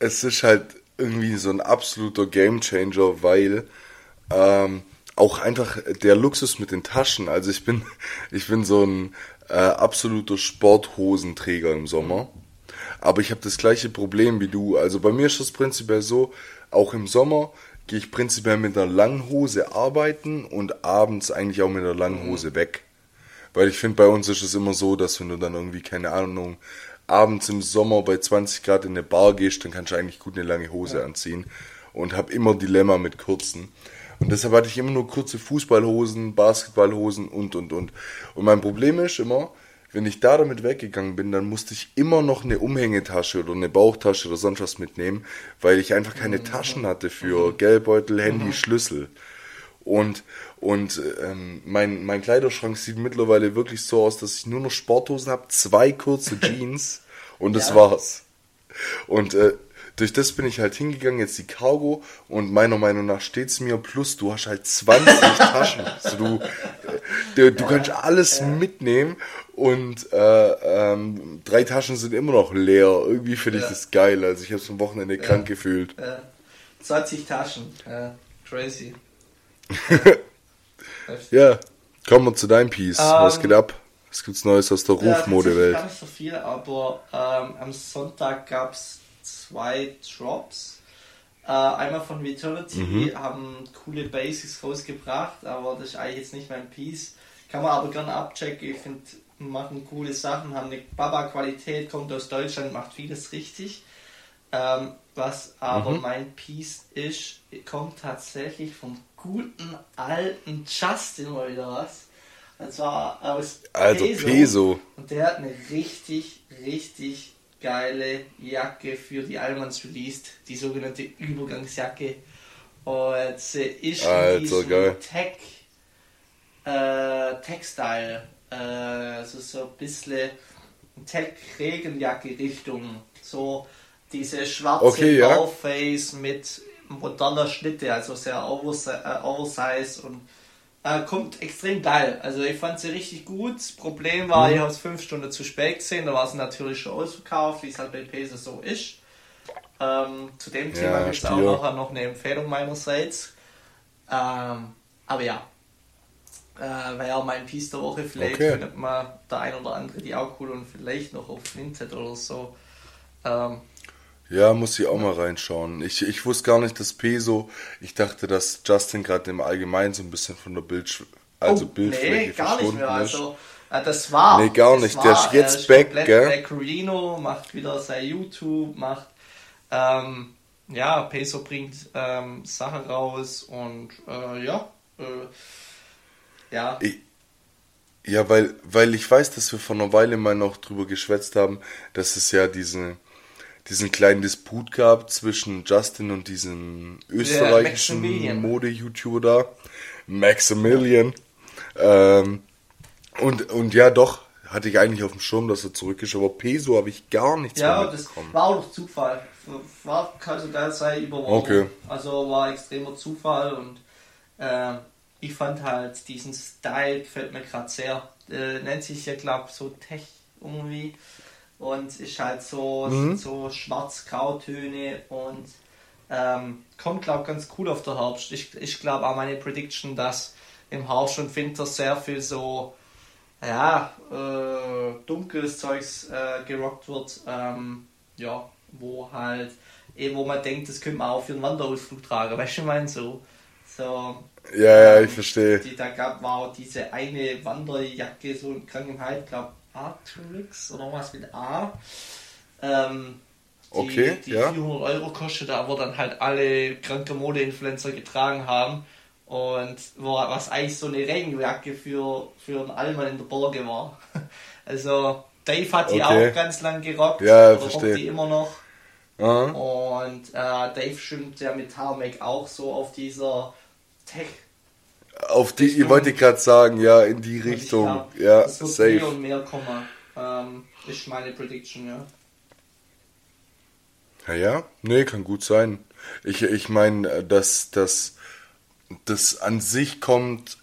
es ist halt irgendwie so ein absoluter Gamechanger, weil ähm, auch einfach der Luxus mit den Taschen. Also ich bin, ich bin so ein äh, absoluter Sporthosenträger im Sommer. Aber ich habe das gleiche Problem wie du. Also bei mir ist das prinzipiell so, auch im Sommer gehe ich prinzipiell mit einer langen Hose arbeiten und abends eigentlich auch mit einer langen Hose weg. Weil ich finde, bei uns ist es immer so, dass wenn du dann irgendwie, keine Ahnung, abends im Sommer bei 20 Grad in eine Bar gehst, dann kannst du eigentlich gut eine lange Hose anziehen. Und habe immer Dilemma mit kurzen. Und deshalb hatte ich immer nur kurze Fußballhosen, Basketballhosen und, und, und. Und mein Problem ist immer, wenn ich da damit weggegangen bin, dann musste ich immer noch eine Umhängetasche oder eine Bauchtasche oder sonst was mitnehmen, weil ich einfach keine Taschen hatte für Geldbeutel, Handy, Schlüssel. Und, und ähm, mein, mein Kleiderschrank sieht mittlerweile wirklich so aus, dass ich nur noch Sporthosen habe, zwei kurze Jeans und das Ja. war's. Und äh, durch das bin ich halt hingegangen, jetzt die Cargo und meiner Meinung nach steht's mir, plus du hast halt 20 Taschen. Also du, du, du kannst alles mitnehmen und äh, ähm, drei Taschen sind immer noch leer. Irgendwie finde ich Ja. das geil. Also ich habe am Wochenende krank gefühlt. Äh, 20 Taschen. Ja, crazy. Heftig. Ja, kommen wir zu deinem Piece. Was Ähm, geht ab? Was gibt's Neues aus der Ja, Rufmodewelt? Gar nicht so viel, aber ähm, am Sonntag gab es zwei Drops. Äh, einmal von Vitality Mhm. haben coole Basics rausgebracht, aber das ist eigentlich jetzt nicht mein Piece. Kann man aber gerne abchecken. Ich finde, machen coole Sachen, haben eine Baba-Qualität, kommt aus Deutschland, macht vieles richtig. Ähm, was aber Mhm. mein Piece ist, kommt tatsächlich vom guten alten Justin mal wieder was. Und zwar aus Also Peso. und der hat eine richtig, richtig geile Jacke für die Almans released, die sogenannte Übergangsjacke. Und sie ist Alter, in diesem geil. Tech, äh, Textile, äh, also so ein bisschen Tech-Regenjacke-Richtung. So diese schwarze Okay, ja. Bauface mit moderner Schnitte, also sehr äh, oversize und äh, kommt extrem geil. Also ich fand sie richtig gut. Das Problem war, Mhm. ich habe es fünf Stunden zu spät gesehen, da war sie natürlich schon ausverkauft, wie es halt bei Peso so ist. Ähm, zu dem Thema Ja, gibt es auch nachher noch eine Empfehlung meinerseits. Ähm, aber ja, äh, wäre mein Piece der Woche. Vielleicht Okay. findet man der ein oder andere die auch cool und vielleicht noch auf Vinted oder so. Ähm, Ja, muss ich auch mal reinschauen. Ich, ich wusste gar nicht, dass Peso. Ich dachte, dass Justin gerade im Allgemeinen so ein bisschen von der Bild, also oh, Bildfläche nee, gar nicht mehr. ist. Also, äh, das war. Nee, gar nicht. War, Der ist jetzt ist back, gell? Back Reno, macht wieder sein YouTube, macht. Ähm, ja, Peso bringt ähm, Sachen raus und äh, ja. Äh, ja. Ich, ja, weil, weil ich weiß, dass wir vor einer Weile mal noch drüber geschwätzt haben, dass es ja diesen, diesen kleinen Disput gab zwischen Justin und diesem österreichischen. Mode-YouTuber da, Maximilian. Ähm, und, und ja, doch, hatte ich eigentlich auf dem Schirm, dass er zurück ist, aber Peso habe ich gar nichts Ja, mehr das mitbekommen. war auch Zufall. War kann sogar sein übermorgen. Okay. Also war extremer Zufall und ähm, ich fand halt diesen Style gefällt mir gerade sehr. Äh, nennt sich ja glaube so Tech irgendwie und ist halt so Mhm. so schwarz-grau-Töne und ähm, kommt glaube ganz cool auf der Herbst. Ich, ich glaube auch meine Prediction, dass im Herbst und Winter sehr viel so ja, äh, dunkles Zeugs äh, gerockt wird, ähm, ja, wo halt, eh, wo man denkt, das könnte man auch für einen Wanderausflug tragen, weißt du, ich meine so. So, Ja, ja, ähm, ich verstehe. Die, da gab war auch diese eine Wanderjacke, so in Krankenheit, glaube Artrix oder was mit A. Ähm, die, Okay, die ja. 400 Euro kostet, aber dann halt alle kranke Mode-Influencer getragen haben. Und wo, was eigentlich so eine Regenjacke für, für einen Allmann in der Borge war. Also, Dave hat die okay. auch ganz lang gerockt. Ja, verstehe. die immer noch. Aha. Und äh, Dave stimmt ja mit Tarmac auch so auf dieser Tech. Auf die, ich wollte gerade sagen, ja, in die Richtung. Glaub, ja, es wird safe. mehr und mehr kommen. Ähm, ist meine Prediction, ja. Ja, ja, nee, kann gut sein. Ich, ich meine, dass das, das an sich kommt,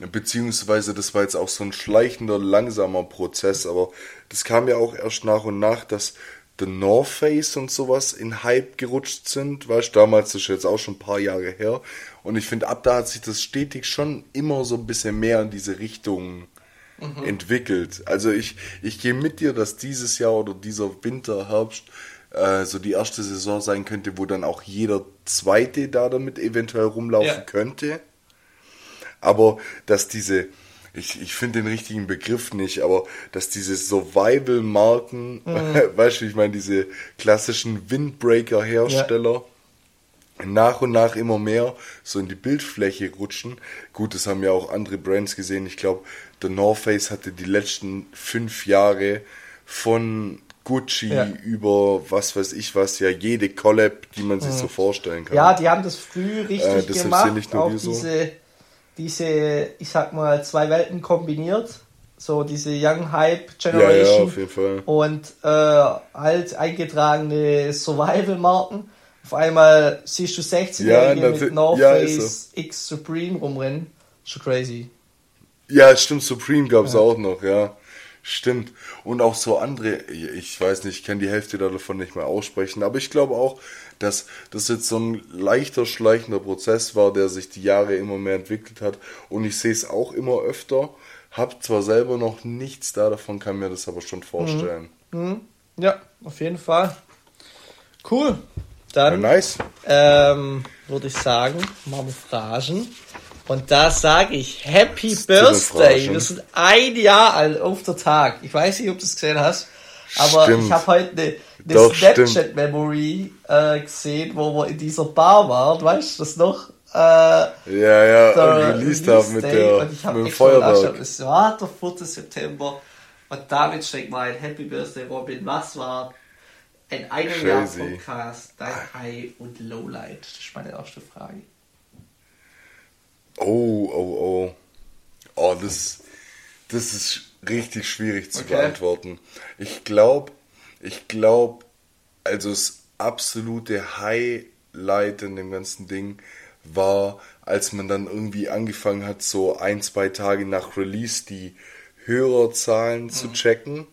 beziehungsweise das war jetzt auch so ein schleichender, langsamer Prozess, aber das kam ja auch erst nach und nach, dass The North Face und sowas in Hype gerutscht sind, weißt du, damals das ist jetzt auch schon ein paar Jahre her und ich finde, ab da hat sich das stetig schon immer so ein bisschen mehr in diese Richtung mhm. entwickelt. Also ich, ich gehe mit dir, dass dieses Jahr oder dieser Winter, Herbst äh, so die erste Saison sein könnte, wo dann auch jeder Zweite da damit eventuell rumlaufen ja. könnte. Aber dass diese, ich, ich finde den richtigen Begriff nicht, aber dass diese Survival-Marken, mhm. weißt du, ich meine, diese klassischen Windbreaker-Hersteller, ja nach und nach immer mehr so in die Bildfläche rutschen. Gut, das haben ja auch andere Brands gesehen. Ich glaube, The North Face hatte die letzten fünf Jahre von Gucci ja. über was weiß ich was, ja jede Collab, die man sich mhm. so vorstellen kann. Ja, die haben das früh richtig äh, das gemacht. Nicht nur auch diese, diese, ich sag mal, zwei Welten kombiniert. So diese Young Hype Generation ja, ja, und äh, halt eingetragene Survival-Marken. Auf einmal siehst du 16-Jährige ja, mit North ja, Face X Supreme rumrennen. Schon crazy. Ja, stimmt, Supreme gab es auch noch, ja. Stimmt. Und auch so andere, ich weiß nicht, ich kann die Hälfte davon nicht mehr aussprechen, aber ich glaube auch, dass das jetzt so ein leichter, schleichender Prozess war, der sich die Jahre immer mehr entwickelt hat. Und ich sehe es auch immer öfter. Hab zwar selber noch nichts da davon, kann mir das aber schon vorstellen. Mhm. Mhm. Ja, auf jeden Fall. Cool. Dann ja, nice. ähm, würde ich sagen, machen wir Phrasen. Und da sage ich Happy Birthday. Wir sind ein Jahr alt auf der Tag. Ich weiß nicht, ob du es gesehen hast, aber stimmt. ich habe heute eine, eine Snapchat-Memory äh, gesehen, wo wir in dieser Bar waren. Weißt du das noch? Äh, ja, ja, und released haben mit, der, und ich mit dem Feuerwerk. Es war der 4. September und damit steckt mein Happy Birthday Robin. Was war in einem Crazy. Jahr Podcast, dein High und Lowlight? Das ist meine erste Frage. Oh, oh, oh. Oh, das, das ist richtig schwierig zu okay. beantworten. Ich glaube, ich glaube, also das absolute Highlight in dem ganzen Ding war, als man dann irgendwie angefangen hat, so ein, zwei Tage nach Release die Hörerzahlen mhm. zu checken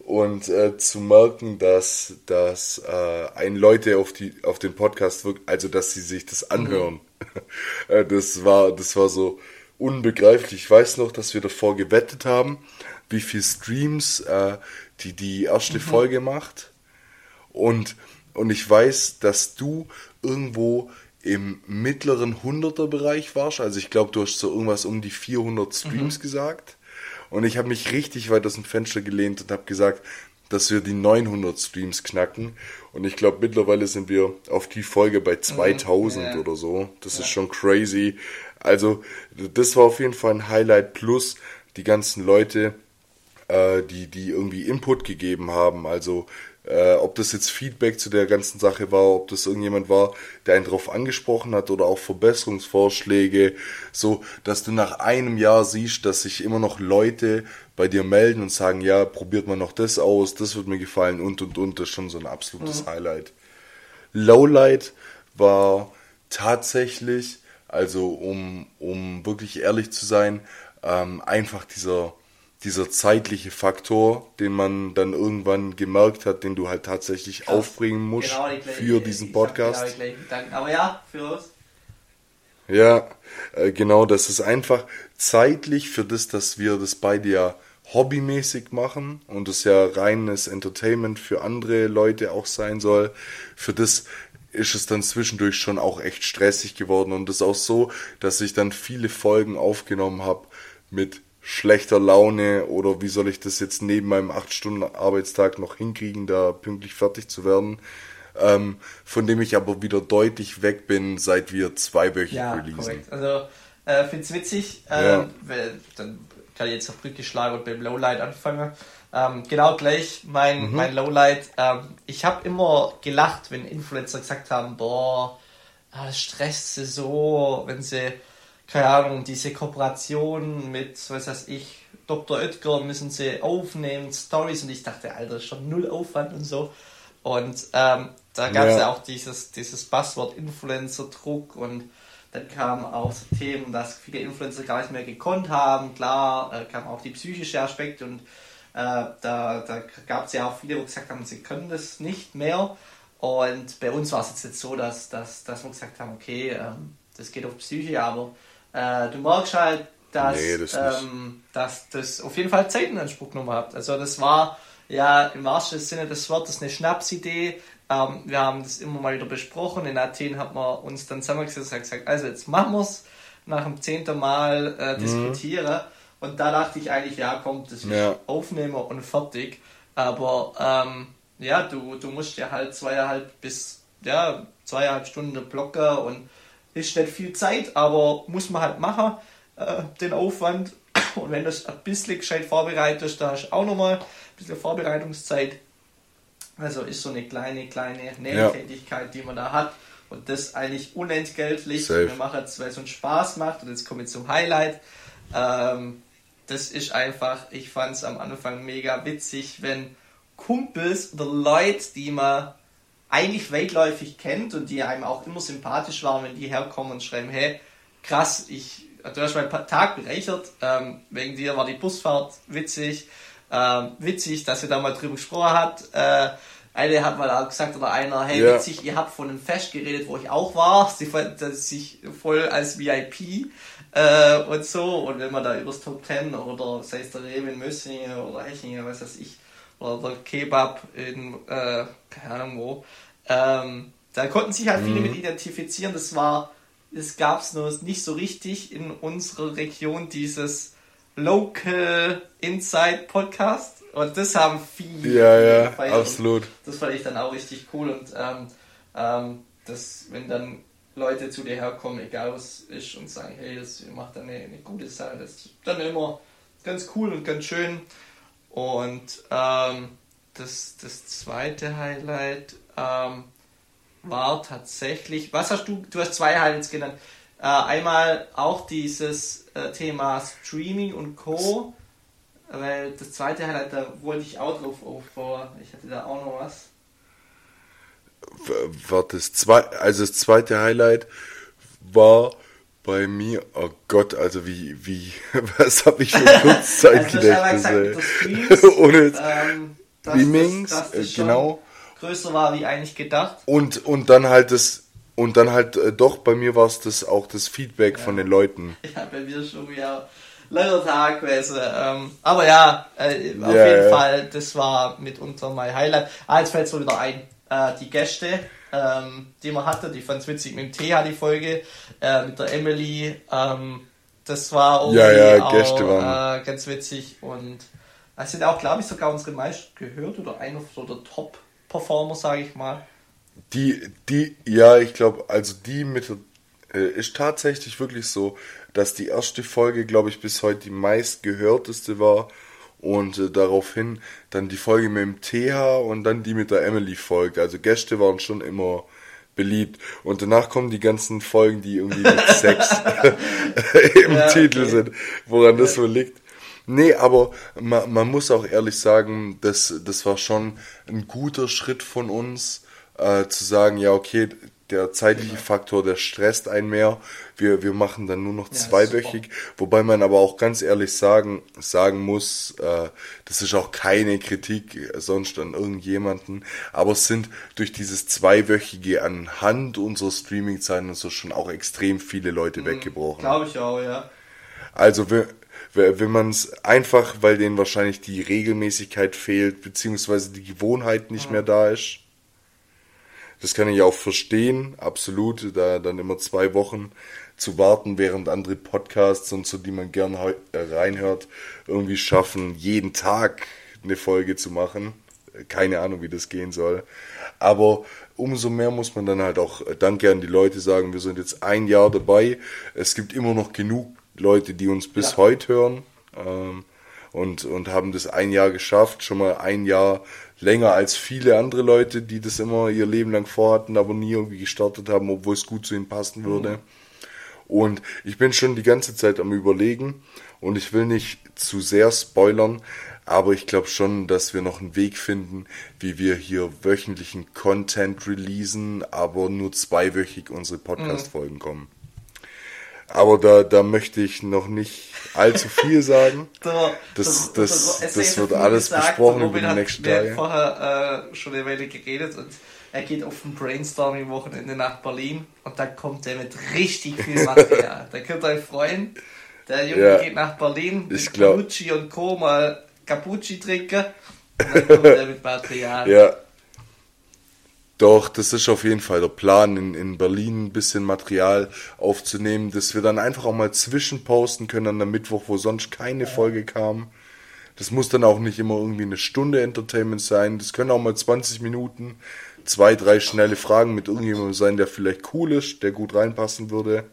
und äh, zu merken, dass, dass äh, ein Leute auf die auf den Podcast wirkt, also dass sie sich das anhören. Mhm. Das war das war so unbegreiflich. Ich weiß noch, dass wir davor gewettet haben, wie viel Streams äh, die die erste mhm. Folge macht und und ich weiß, dass du irgendwo im mittleren 100er Bereich warst. Also ich glaube, du hast so irgendwas um die 400 Streams mhm. gesagt. Und ich habe mich richtig weit aus dem Fenster gelehnt und habe gesagt, dass wir die 900 Streams knacken. Und ich glaube, mittlerweile sind wir auf die Folge bei 2000 mhm, ja. oder so. Das ja. ist schon crazy. Also, das war auf jeden Fall ein Highlight. Plus die ganzen Leute, äh, die, die irgendwie Input gegeben haben. Also, äh, ob das jetzt Feedback zu der ganzen Sache war, ob das irgendjemand war, der einen darauf angesprochen hat oder auch Verbesserungsvorschläge, so dass du nach einem Jahr siehst, dass sich immer noch Leute bei dir melden und sagen, ja, probiert man noch das aus, das wird mir gefallen und und und, das ist schon so ein absolutes mhm. Highlight. Lowlight war tatsächlich, also um, um wirklich ehrlich zu sein, ähm, einfach dieser dieser zeitliche Faktor, den man dann irgendwann gemerkt hat, den du halt tatsächlich Krass. aufbringen musst genau, für diesen Podcast. Genau Aber ja, für uns. Ja, äh, genau, das ist einfach zeitlich für das, dass wir das beide ja hobbymäßig machen und es ja reines Entertainment für andere Leute auch sein soll. Für das ist es dann zwischendurch schon auch echt stressig geworden und es ist auch so, dass ich dann viele Folgen aufgenommen habe mit schlechter Laune oder wie soll ich das jetzt neben meinem 8-Stunden-Arbeitstag noch hinkriegen, da pünktlich fertig zu werden. Ähm, von dem ich aber wieder deutlich weg bin, seit wir zweiwöchig ja, releasen. Korrekt. Also, äh, finde es witzig, äh, ja. weil, dann kann ich jetzt auf Brücke schlagen und beim Lowlight anfangen. Ähm, genau gleich mein, mhm. mein Lowlight. Ähm, ich habe immer gelacht, wenn Influencer gesagt haben, boah, ah, das stresst sie so, wenn sie, keine Ahnung, diese Kooperation mit, was weiß ich, Dr. Oetker müssen sie aufnehmen, Stories und ich dachte, Alter, schon null Aufwand und so. Und ähm, da gab es ja. ja. auch dieses, dieses Buzzword Influencer-Druck und dann kamen auch so Themen, dass viele Influencer gar nicht mehr gekonnt haben. Klar, äh, kamen auch die psychische Aspekte und äh, da, da gab es ja auch viele, die gesagt haben, sie können das nicht mehr. Und bei uns war es jetzt so, dass, dass, dass wir gesagt haben, okay, ähm, das geht auf Psyche, aber äh, du merkst halt, dass, nee, das ähm, dass das auf jeden Fall Zeit in Anspruch genommen hat. Also das war ja im wahrsten Sinne des Wortes eine Schnapsidee. Ähm, wir haben das immer mal wieder besprochen. In Athen hat man uns dann zusammengesetzt und gesagt, also jetzt machen wir es nach dem zehnten Mal äh, mhm. diskutieren. Mhm. Und da dachte ich eigentlich, ja komm, das ist ja. Aufnehmer und fertig. Aber ähm, ja, du, du musst ja halt zweieinhalb bis ja, zweieinhalb Stunden blocken und ist nicht viel Zeit, aber muss man halt machen, äh, den Aufwand. Und wenn du es ein bisschen gescheit vorbereitest, da hast du auch nochmal ein bisschen Vorbereitungszeit. Also ist so eine kleine, kleine Nebentätigkeit, ja. die man da hat. Und das eigentlich unentgeltlich. Safe. Wir machen es, weil es uns Spaß macht. Und jetzt komme ich zum Highlight. Ähm, das ist einfach, ich fand es am Anfang mega witzig, wenn Kumpels oder Leute, die man eigentlich weitläufig kennt und die einem auch immer sympathisch waren, wenn die herkommen und schreiben, hey, krass, ich, du hast meinen Tag bereichert, ähm, wegen dir war die Busfahrt witzig, ähm, witzig, dass ihr da mal drüber gesprochen habt. Äh, eine hat mal auch gesagt, oder einer, hey, ja. witzig, ihr habt von einem Fest geredet, wo ich auch war. Sie fand sich voll als VIP äh, und so. Und wenn man da übers Top Ten oder sei es der Rewe in Mössingen oder Hechingen, was weiß ich, oder der Kebab in, äh, keine Ahnung wo, ähm, da konnten sich halt viele mhm. mit identifizieren. Das war, es gab es nur nicht so richtig in unserer Region dieses Local Inside Podcast. Und das haben viele. Ja, ja, absolut. Das fand ich dann auch richtig cool. Und ähm, ähm, das, wenn dann Leute zu dir herkommen, egal was ist, und sagen, hey, das macht eine, eine gute Sache, das ist dann immer ganz cool und ganz schön. Und ähm, das, das zweite Highlight ähm, war tatsächlich, was hast du, du hast zwei Highlights genannt. Äh, einmal auch dieses äh, Thema Streaming und Co. Weil das zweite Highlight, da wollte ich auch drauf aufbauen. Ich hatte da auch noch was. War das zwei, also das zweite Highlight war bei mir, oh Gott, also wie, wie, was habe ich für Kurzzeitgedächtnis? also Ohne ähm, Streamings, äh, genau. Größer war wie eigentlich gedacht. Und, und dann halt das, und dann halt äh, doch, bei mir war es das auch das Feedback ja. von den Leuten. Ja, bei mir schon wieder langer Tag gewesen. Ähm, aber ja, äh, auf ja, jeden Fall, das war mitunter mein Highlight. Ah, jetzt fällt es mir wieder ein. Äh, die Gäste, ähm, die man hatte. Die fand es witzig mit dem Thea, die Folge, äh, mit der Emily. Ähm, das war irgendwie ja, ja, auch äh, ganz witzig und es sind auch, glaube ich, sogar unsere meist gehört oder einer so der Top-Performer, sage ich mal. Die, die, ja, ich glaube, also die mit äh, ist tatsächlich wirklich so, dass die erste Folge, glaube ich, bis heute die meistgehörteste war und äh, daraufhin dann die Folge mit dem TH und dann die mit der Emily folgt. Also Gäste waren schon immer beliebt. Und danach kommen die ganzen Folgen, die irgendwie mit Sex im ja, Titel okay. sind, woran das so liegt. Nee, aber man, man muss auch ehrlich sagen, das, das war schon ein guter Schritt von uns, äh, zu sagen, ja, okay, der zeitliche Faktor, der stresst einen mehr. Wir, wir machen dann nur noch ja, zweiwöchig, wobei man aber auch ganz ehrlich sagen, sagen muss, äh, das ist auch keine Kritik sonst an irgendjemanden, aber es sind durch dieses zweiwöchige anhand unserer Streaming-Zeiten und so schon auch extrem viele Leute mhm, weggebrochen. Glaube ich auch, ja. Also wenn, wenn man es einfach, weil denen wahrscheinlich die Regelmäßigkeit fehlt, beziehungsweise die Gewohnheit nicht mhm. mehr da ist, das kann ich auch verstehen, absolut, da dann immer zwei Wochen zu warten, während andere Podcasts und so, die man gern äh, reinhört, irgendwie schaffen, jeden Tag eine Folge zu machen. Keine Ahnung, wie das gehen soll. Aber umso mehr muss man dann halt auch Danke an die Leute sagen. Wir sind jetzt ein Jahr dabei. Es gibt immer noch genug Leute, die uns bis ja. heute hören. Ähm, und, und haben das ein Jahr geschafft, schon mal ein Jahr länger als viele andere Leute, die das immer ihr Leben lang vorhatten, aber nie irgendwie gestartet haben, obwohl es gut zu ihnen passen würde. Und ich bin schon die ganze Zeit am Überlegen und ich will nicht zu sehr spoilern, aber ich glaube schon, dass wir noch einen Weg finden, wie wir hier wöchentlichen Content releasen, aber nur zweiwöchig unsere Podcast-Folgen kommen. Aber da, da möchte ich noch nicht allzu viel sagen. das, das, das, das wird alles gesagt, besprochen über die nächsten Tage. Wir haben vorher äh, schon eine Weile geredet und er geht auf ein Brainstorming-Wochenende nach Berlin und dann kommt er mit richtig viel Material. da könnt ihr euch freuen. Der Junge ja, geht nach Berlin mit Capucci und Co. mal Capucci trinken und dann kommt er mit Material. Ja. Doch, das ist auf jeden Fall der Plan, in, in Berlin ein bisschen Material aufzunehmen, dass wir dann einfach auch mal zwischenposten können an der Mittwoch, wo sonst keine Folge kam. Das muss dann auch nicht immer irgendwie eine Stunde Entertainment sein. Das können auch mal 20 Minuten, zwei, drei schnelle Fragen mit irgendjemandem sein, der vielleicht cool ist, der gut reinpassen würde.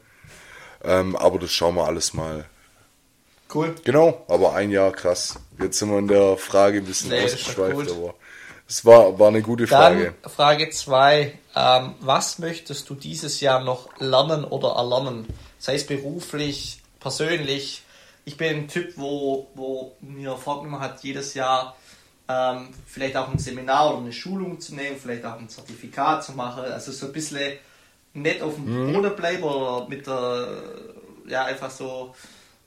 Ähm, aber das schauen wir alles mal. Cool. Genau, aber ein Jahr krass. Jetzt sind wir in der Frage ein bisschen nee, ausgeschweift, aber es war, war eine gute Frage. Dann Frage 2. Ähm, was möchtest du dieses Jahr noch lernen oder erlernen? Sei es beruflich, persönlich. Ich bin ein Typ, wo, wo mir vorgenommen hat, jedes Jahr ähm, vielleicht auch ein Seminar oder eine Schulung zu nehmen, vielleicht auch ein Zertifikat zu machen. Also so ein bisschen nicht auf dem mhm. Boden bleiben oder mit der, ja, einfach so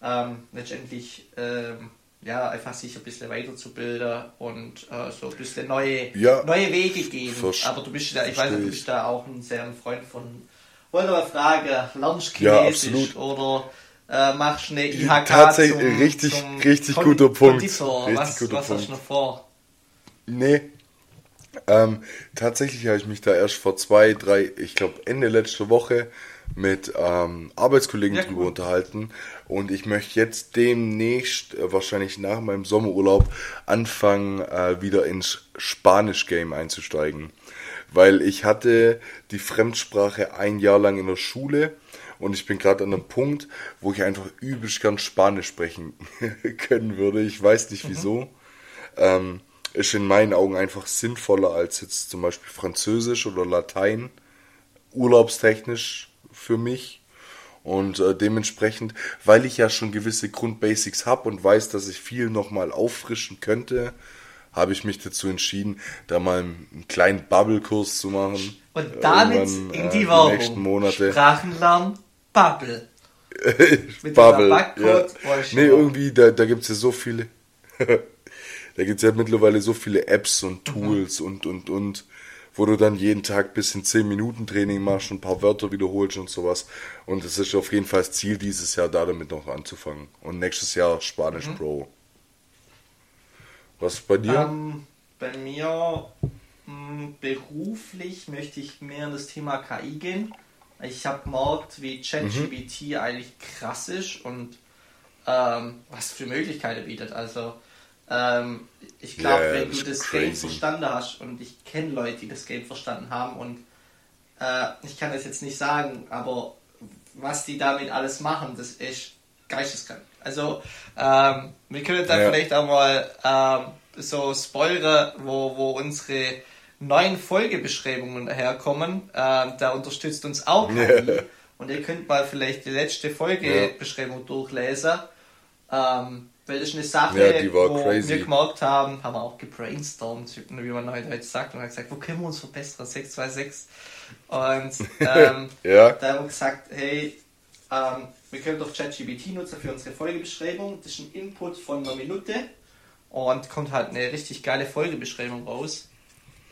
ähm, letztendlich ähm, ja, einfach sich ein bisschen weiterzubilden und äh, so ein bisschen neue, ja, neue Wege gehen. Aber du bist da, ich weiß, du bist da auch ein sehr ein Freund von wollte mal fragen, lernst Chinesisch ja, oder äh, machst eine IHK Tatsächlich, zum, richtig, zum richtig Kon guter Punkt. Richtig was, guter was Punkt. hast du noch vor? Nee. Ähm, tatsächlich habe ich mich da erst vor zwei, drei, ich glaube Ende letzte Woche mit ähm, Arbeitskollegen ja, drüber cool. unterhalten und ich möchte jetzt demnächst, äh, wahrscheinlich nach meinem Sommerurlaub, anfangen, äh, wieder ins Spanisch-Game einzusteigen. Weil ich hatte die Fremdsprache ein Jahr lang in der Schule und ich bin gerade an einem Punkt, wo ich einfach übelst gern Spanisch sprechen können würde. Ich weiß nicht mhm. wieso. Mhm. Ähm, ist in meinen Augen einfach sinnvoller als jetzt zum Beispiel Französisch oder Latein. Urlaubstechnisch für mich. Und äh, dementsprechend, weil ich ja schon gewisse Grundbasics habe und weiß, dass ich viel nochmal auffrischen könnte, habe ich mich dazu entschieden, da mal einen kleinen Bubble-Kurs zu machen. Und damit in die Woche. Äh, nächsten Monate. Sprachenlern Bubble. Bubble. Ja. Nee, irgendwie, da, da gibt es ja so viele. da gibt es ja mittlerweile so viele Apps und mhm. Tools mhm. und, und, und wo du dann jeden Tag bis in 10 Minuten Training machst und ein paar Wörter wiederholst und sowas. Und es ist auf jeden Fall das Ziel dieses Jahr, da damit noch anzufangen. Und nächstes Jahr Spanisch mhm. Pro. Was bei dir? Ähm, bei mir mh, hm, beruflich möchte ich mehr in das Thema KI gehen. Ich habe gemerkt, wie ChatGPT mhm. eigentlich krass ist und ähm, was für Möglichkeiten bietet. Also ähm, ich glaube, yeah, wenn du das crazy. Game verstanden hast und ich kenne Leute, die das Game verstanden haben und äh, ich kann das jetzt nicht sagen, aber was die damit alles machen, das ist geisteskrank. Also ähm, wir können dann ja. vielleicht auch mal ähm, so spoilern, wo, wo unsere neuen Folgebeschreibungen herkommen. Ähm, da unterstützt uns auch. Yeah. Und ihr könnt mal vielleicht die letzte Folgebeschreibung durchlesen. Ähm, weil das ist eine Sache, ja, wo crazy. wir gemerkt haben, haben wir auch gebrainstormt, wie man heute sagt, und haben gesagt, wo können wir uns verbessern, 626. Und ähm, ja. da haben wir gesagt, hey, ähm, wir können doch ChatGPT nutzen für unsere Folgebeschreibung. Das ist ein Input von einer Minute und kommt halt eine richtig geile Folgebeschreibung raus.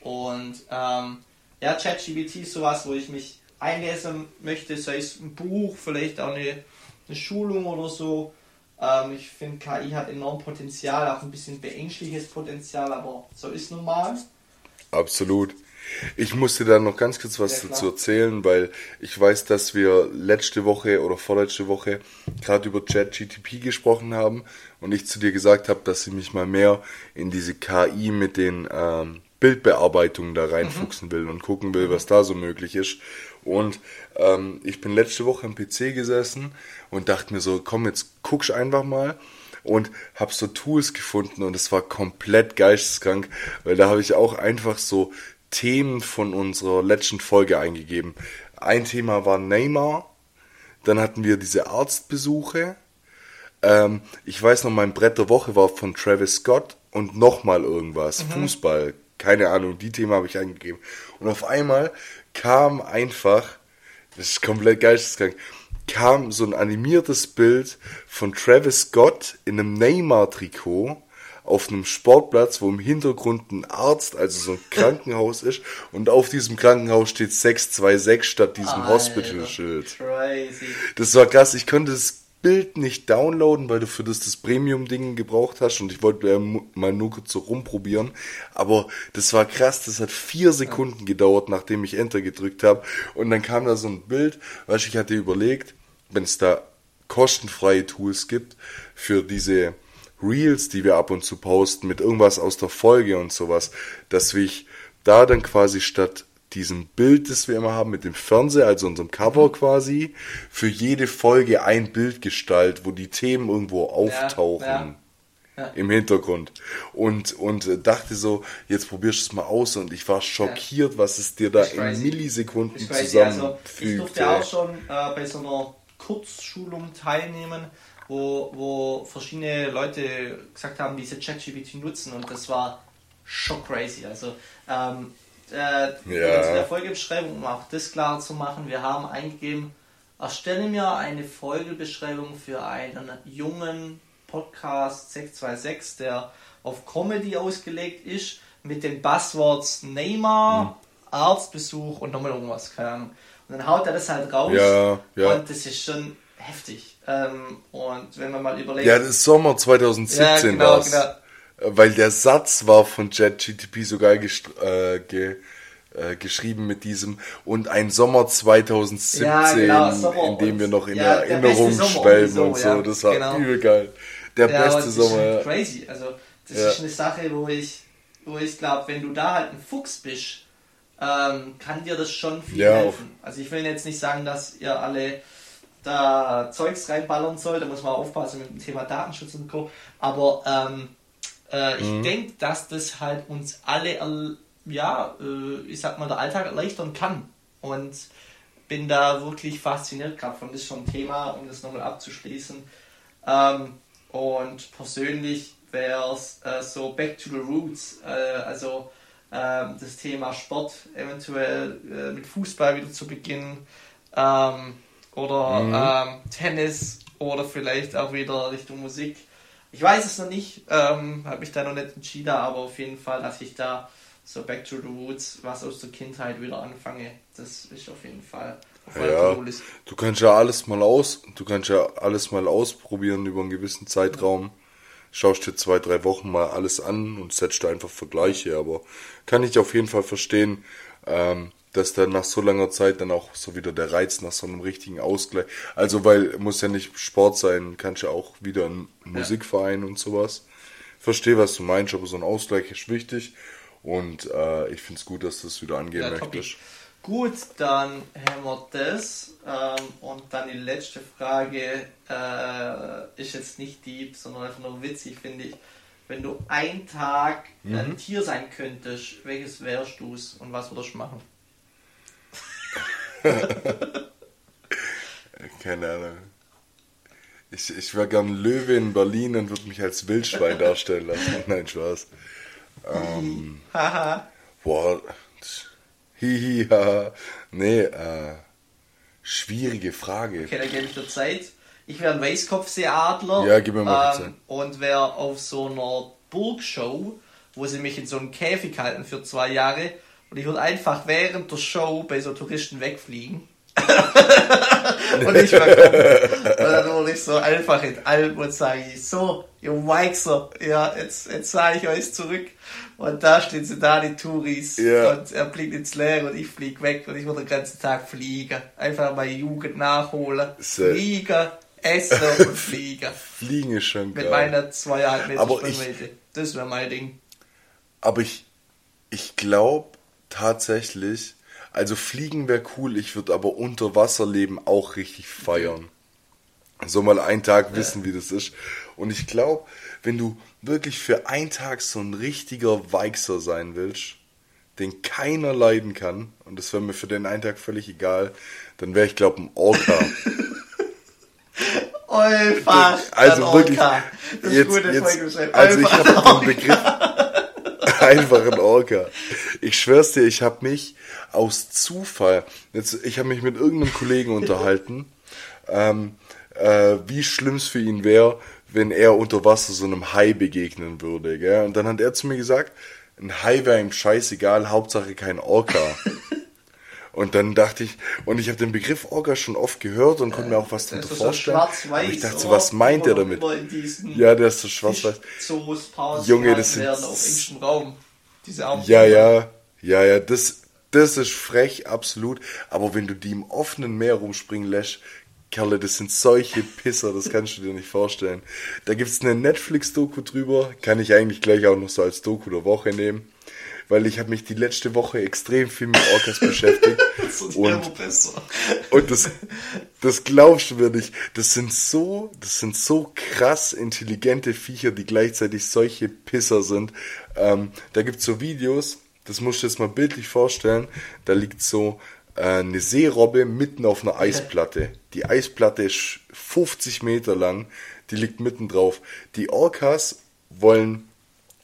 Und ähm, ja, ChatGPT ist sowas, wo ich mich einlesen möchte, sei es ein Buch, vielleicht auch eine, eine Schulung oder so ähm, ich finde, KI hat enorm Potenzial, auch ein bisschen beängstliches Potenzial, aber so ist nun mal. Absolut. Ich musste da noch ganz kurz was ja, dazu erzählen, weil ich weiß, dass wir letzte Woche oder vorletzte Woche gerade über ChatGTP gesprochen haben und ich zu dir gesagt habe, dass ich mich mal mehr in diese KI mit den ähm, Bildbearbeitungen da reinfuchsen mhm. will und gucken will, was da so möglich ist. Und ähm, ich bin letzte Woche am PC gesessen und dachte mir so, komm, jetzt guckst einfach mal. und habe so Tools gefunden und es war komplett geisteskrank, weil da habe ich auch einfach so Themen von unserer letzten Folge eingegeben. Ein Thema war Neymar, dann hatten wir diese Arztbesuche. Ähm, ich weiß noch, mein Brett der Woche war von Travis Scott und nochmal irgendwas. Mhm. Fußball, keine Ahnung, die Themen habe ich eingegeben. Und auf einmal kam einfach, das ist komplett geisteskrank, kam so ein animiertes Bild von Travis Scott in einem Neymar-Trikot auf einem Sportplatz, wo im Hintergrund ein Arzt, also so ein Krankenhaus ist und auf diesem Krankenhaus steht 626 statt diesem Hospital-Schild. Das war krass, ich konnte das Bild nicht downloaden, weil du für das das Premium-Ding gebraucht hast und ich wollte ja mal nur kurz so rumprobieren. Aber das war krass, das hat vier Sekunden gedauert, nachdem ich Enter gedrückt habe. Und dann kam da so ein Bild, was ich hatte überlegt, wenn es da kostenfreie Tools gibt für diese Reels, die wir ab und zu posten, mit irgendwas aus der Folge und sowas, dass ich da dann quasi statt diesem Bild, das wir immer haben mit dem Fernseher, also unserem Cover quasi, für jede Folge ein Bild gestaltet, wo die Themen irgendwo auftauchen. Ja, ja. Ja. im Hintergrund und und dachte so jetzt probierst du es mal aus und ich war schockiert was es dir da in Millisekunden zusammenfügt also, ich durfte auch schon äh, bei so einer Kurzschulung teilnehmen wo, wo verschiedene Leute gesagt haben, diese ChatGPT nutzen und das war schon crazy also ähm, äh, ja. in der Folgebeschreibung, um auch das klar zu machen, wir haben eingegeben, erstelle mir eine Folgebeschreibung für einen jungen Podcast 626, der auf Comedy ausgelegt ist, mit den Buzzwords Neymar, mhm. Arztbesuch und nochmal irgendwas, keine Ahnung. Und dann haut er das halt raus ja, ja. und das ist schon heftig. Ähm, und wenn man mal überlegt. Ja, das ist Sommer 2017 ja, genau, war's. Genau weil der Satz war von JetGTP sogar äh, ge, äh, geschrieben mit diesem und ein Sommer 2017, ja, genau, Sommer in dem wir noch in ja, Erinnerung schwelgen und so. das war genau. übel geil. Der ja, beste Sommer. Das ist crazy. Also das ist eine Sache, wo ich, wo ich glaube, wenn du da halt ein Fuchs bist, ähm, kann dir das schon viel helfen. Also ich will jetzt nicht sagen, dass ihr alle da Zeugs reinballern sollt, da muss man aufpassen mit dem Thema Datenschutz und Co. Aber ähm, äh, ich mhm. denke, dass das halt uns alle, ja, äh, ich sag mal, der Alltag erleichtern kann. Und bin da wirklich fasziniert gerade von diesem Thema, um das nochmal abzuschließen. Ähm, und persönlich wäre es äh, so Back to the Roots, äh, also ähm, das Thema Sport eventuell äh, mit Fußball wieder zu beginnen ähm, oder mhm. Ähm, Tennis oder vielleicht auch wieder Richtung Musik. Ich weiß es noch nicht, ähm, habe mich da noch nicht entschieden, aber auf jeden Fall, dass ich da so Back to the Roots, was aus der Kindheit wieder anfange, das ist auf jeden Fall auf ja, Du kannst ja alles mal aus, du kannst ja alles mal ausprobieren über einen gewissen Zeitraum. Schaust dir zwei, drei Wochen mal alles an und setzt einfach Vergleiche, aber kann ich auf jeden Fall verstehen, ähm, dass dann nach so langer Zeit dann auch so wieder der Reiz nach so einem richtigen Ausgleich. Also, weil muss ja nicht Sport sein, kannst ja auch wieder ein Musikverein ja. und sowas. Verstehe, was du meinst, aber so ein Ausgleich ist wichtig und äh, ich finde es gut, dass du das wieder angehen ja, möchtest. Gut, dann haben wir das. Ähm, und dann die letzte Frage äh, ist jetzt nicht deep, sondern einfach nur witzig, finde ich. Wenn du ein Tag mhm. ein Tier sein könntest, welches wärst du es und was würdest du machen? Keine Ahnung. Ich, ich wäre gern Löwe in Berlin und würde mich als Wildschwein darstellen lassen. Nein, Spaß. Ähm, haha. boah. Hihi, haha. Nee, äh, schwierige Frage. Okay, dann gebe ich dir Zeit. Ich wäre ein Weißkopfseeadler. Ja, gib mir mal ähm, Zeit. Und wäre auf so einer Burgshow, wo sie mich in so einem Käfig halten für zwei Jahre und ich würde einfach während der Show bei so Touristen wegfliegen. und ich war Und dann würde ich so einfach in Alpen und sage ich, so, ihr Weixer, ja, jetzt, jetzt sage ich euch zurück. Und da stehen sie da, die Touris. Ja. Und er fliegt ins Leere und ich fliege weg und ich würde den ganzen Tag fliegen. Einfach meine Jugend nachholen. So. Fliegen, essen und fliegen. Fliegen ist schon geil. Mit meiner zweieinhalb Meter Sprungweite. Das wäre mein Ding. Aber ich, ich glaube, tatsächlich, also fliegen wäre cool, ich würde aber unter Wasser leben auch richtig feiern. so mal einen Tag wissen, wie das ist. Und ich glaube, wenn du wirklich für einen Tag so ein richtiger Weichser sein willst, den keiner leiden kann, und das wäre mir für den einen Tag völlig egal, dann wäre ich, glaube ein Orca. Olfa, also wirklich, Das ist jetzt, gute jetzt, also ich habe den Begriff einfach ein Orca. Ich schwör's dir, ich habe mich aus Zufall, jetzt, ich habe mich mit irgendeinem Kollegen unterhalten, ähm, äh, wie schlimm es für ihn wäre, wenn er unter Wasser so einem Hai begegnen würde. Gell? Und dann hat er zu mir gesagt, ein Hai wäre ihm scheißegal, Hauptsache kein Orca. Und dann dachte ich, und ich habe den Begriff Orca schon oft gehört und konnte mir auch was Das darunter so vorstellen. schwarz-weiß. Aber ich dachte so, was meint er damit? Ja, der ist so schwarz-weiß. Junge, das sind- auf engstem Raum. Diese Arme. Ja, ja, ja, ja, das, das ist frech, absolut. Aber wenn du die im offenen Meer rumspringen lässt, Kerle, das sind solche Pisser, das kannst du dir nicht vorstellen. Da gibt's eine Netflix-Doku drüber, kann ich eigentlich gleich auch noch so als Doku der Woche nehmen. Weil ich habe mich die letzte Woche extrem viel mit Orcas beschäftigt. Das ist und und das, das glaubst du mir nicht. Das sind so, das sind so krass intelligente Viecher, die gleichzeitig solche Pisser sind. Ähm, da gibt's so Videos, das musst du jetzt mal bildlich vorstellen. Da liegt so äh, eine Seerobbe mitten auf einer Eisplatte. Die Eisplatte ist 50 Meter lang, die liegt mitten drauf. Die Orcas wollen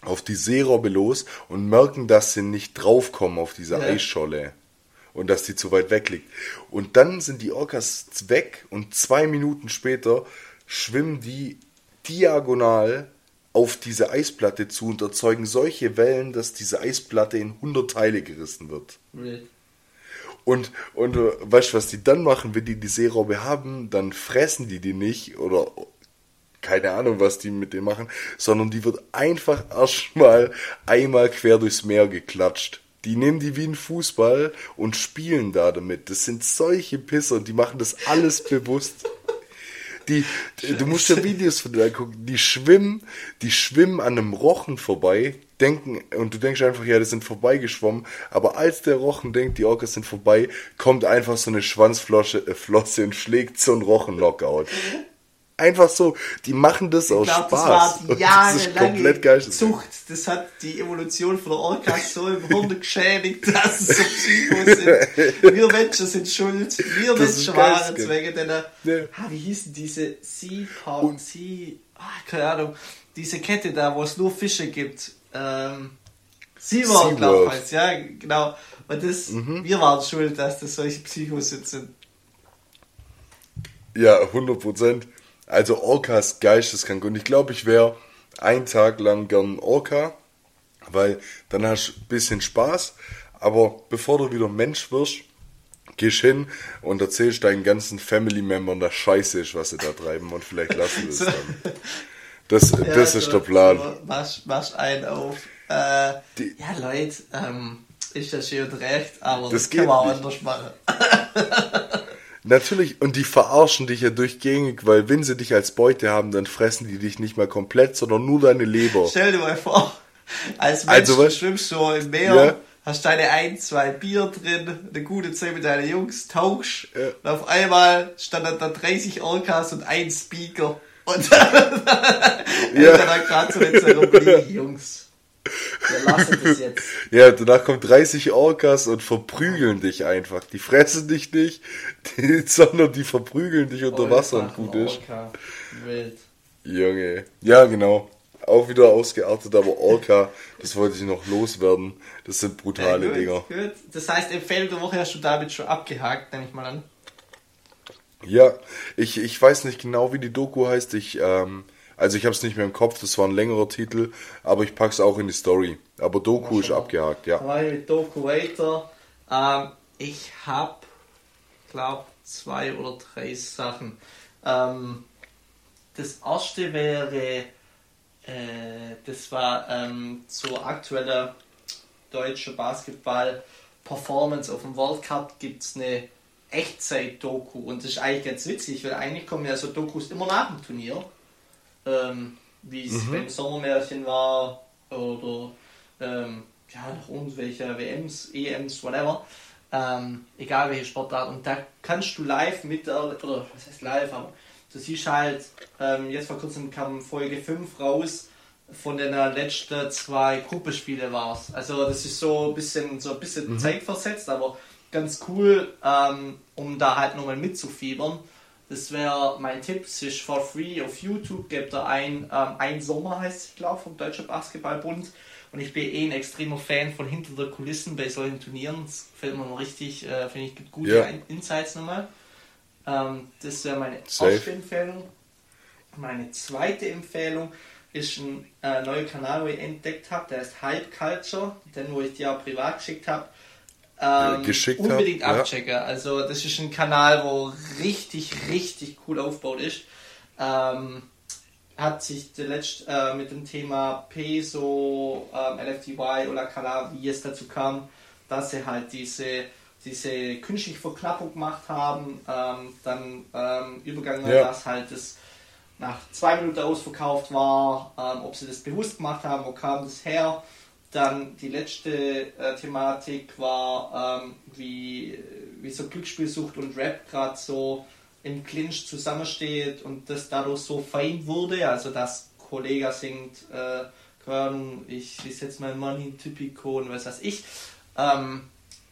auf die Seerobbe los und merken, dass sie nicht draufkommen auf diese Ja. Eisscholle und dass die zu weit weg liegt. Und dann sind die Orcas weg und zwei Minuten später schwimmen die diagonal auf diese Eisplatte zu und erzeugen solche Wellen, dass diese Eisplatte in 100 Teile gerissen wird. Wild. Und, und äh, weißt du, was die dann machen, wenn die die Seerobbe haben, dann fressen die die nicht oder keine Ahnung, was die mit denen machen, sondern die wird einfach erstmal einmal quer durchs Meer geklatscht. Die nehmen die wie ein Fußball und spielen da damit. Das sind solche Pisser und die machen das alles bewusst. Die, du musst dir Videos von denen angucken, die schwimmen, die schwimmen an einem Rochen vorbei, denken, und du denkst einfach, ja, die sind vorbeigeschwommen, aber als der Rochen denkt, die Orcas sind vorbei, kommt einfach so eine Schwanzflosse äh, Flosse und schlägt so einen Rochen-Knockout. Einfach so, die machen das aus Ich glaube, das Spaß. war das komplett jahrelange geil. Zucht. Das hat die Evolution von der Orcas so im Hirn geschädigt, dass es so Psychos sind. Wir Menschen sind schuld. Wir Das Menschen waren das es wegen deiner, Ja. ah, wie hießen diese Sea Sea, ah, keine Ahnung, diese Kette da, wo es nur Fische gibt. Ähm, SeaWorld, glaube ich, ja, genau. Und das, Mhm. wir waren schuld, dass das solche Psychos sind. Ja, 100 Prozent. Also Orcas geisteskrank. Und ich glaube, ich wäre einen Tag lang gern Orca, weil dann hast du ein bisschen Spaß. Aber bevor du wieder Mensch wirst, gehst hin und erzählst deinen ganzen Family-Membern, dass scheiße ist, was sie da treiben. Und vielleicht lassen wir es So. dann. Das, das ist der Plan. So, machst, machst einen auf. Äh, Die- ja, Leute, ähm, ist das schön und recht, aber Das das, kann man auch nicht. anders machen. Natürlich, und die verarschen dich ja durchgängig, weil wenn sie dich als Beute haben, dann fressen die dich nicht mal komplett, sondern nur deine Leber. Stell dir mal vor, als Mensch Also, was- schwimmst du im Meer, Ja. hast deine ein, zwei Bier drin, eine gute Zeit mit deinen Jungs, tauschst Ja. und auf einmal standen da 30 Orcas und ein Speaker. Und dann, Ja. dann gerade so eine Zeremonie, Jungs. Wir lassen das jetzt. Ja, danach kommen 30 Orcas und verprügeln dich einfach. Die fressen dich nicht, die, sondern die verprügeln dich unter Wasser und gut ist. Orca. Wild. Junge. Ja, genau. Auch wieder ausgeartet, aber Orca, das wollte ich noch loswerden. Das sind brutale Ja, gut, Dinger. gut. Das heißt, Empfehlung der Woche hast du damit schon abgehakt, nehme ich mal an. Ja, ich, ich weiß nicht genau, wie die Doku heißt. Ich, ähm, also ich habe es nicht mehr im Kopf, das war ein längerer Titel, aber ich pack's auch in die Story. Aber Doku ist abgehakt, ja. Ich mit Doku weiter. Ähm, ich habe, glaube zwei oder drei Sachen. Ähm, das erste wäre, äh, das war ähm, zur aktuellen deutschen Basketball-Performance auf dem World Cup gibt es eine Echtzeit-Doku und das ist eigentlich ganz witzig, weil eigentlich kommen ja so Dokus immer nach dem Turnier, ähm, wie es beim Sommermärchen war oder ähm, ja, noch irgendwelche WMs, EMs, whatever. Ähm, egal welche Sportart. Und da kannst du live mit der, oder was heißt live, aber du siehst halt, ähm, jetzt vor kurzem kam Folge 5 raus, von den letzten zwei Gruppenspiele war es. Also das ist so ein bisschen, so ein bisschen mhm. zeitversetzt, aber ganz cool, ähm, um da halt nochmal mitzufiebern. Das wäre mein Tipp, es ist for free auf YouTube, gibt da ein, ähm, ein Sommer heißt es, glaube vom Deutschen Basketballbund. Und ich bin eh ein extremer Fan von hinter der Kulissen bei solchen Turnieren. Das gefällt mir noch richtig, äh, finde ich, gibt gute ja. Insights nochmal. Ähm, das wäre meine Safe. erste Empfehlung. Meine zweite Empfehlung ist ein äh, neuer Kanal, wo ich entdeckt habe, der ist Hype Culture, den wo ich dir auch privat geschickt habe. Ähm, geschickt unbedingt hab, abchecken. Ja. Also das ist ein Kanal, wo richtig, richtig cool aufgebaut ist. Ähm, hat sich letzt, äh, mit dem Thema Peso, ähm, LFTY oder Kala, wie es dazu kam, dass sie halt diese, diese künstliche Verknappung gemacht haben, ähm, dann ähm, übergegangen, ja. dass halt das nach zwei Minuten ausverkauft war, ähm, ob sie das bewusst gemacht haben, wo kam das her. Dann die letzte äh, Thematik war, ähm, wie, wie so Glücksspielsucht und Rap gerade so im Clinch zusammensteht und das dadurch so fein wurde, also dass Kollege singt, äh, ich, ich setze mein Money Typico und was weiß ich. Ähm,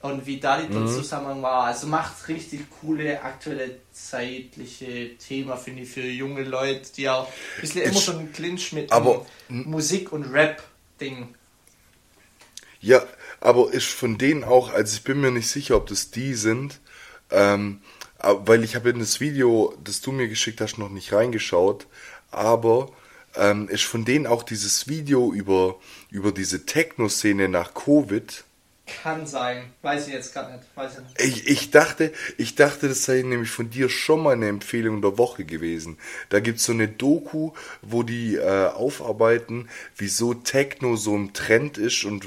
und wie da die mhm. Zusammenhang war. Also macht richtig coole aktuelle zeitliche Thema, finde ich, für junge Leute, die auch ein bisschen immer so einen Clinch mit aber, Musik und Rap-Ding. Ja, aber ist von denen auch, also ich bin mir nicht sicher, ob das die sind, ähm, weil ich habe in das Video, das du mir geschickt hast, noch nicht reingeschaut, aber ähm, ist von denen auch dieses Video über, über diese Techno-Szene nach Covid, kann sein. Weiß ich jetzt gar nicht. Weiß ich, nicht. Ich, ich, dachte, ich dachte, das sei nämlich von dir schon mal eine Empfehlung der Woche gewesen. Da gibt es so eine Doku, wo die äh, aufarbeiten, wieso Techno so ein Trend ist und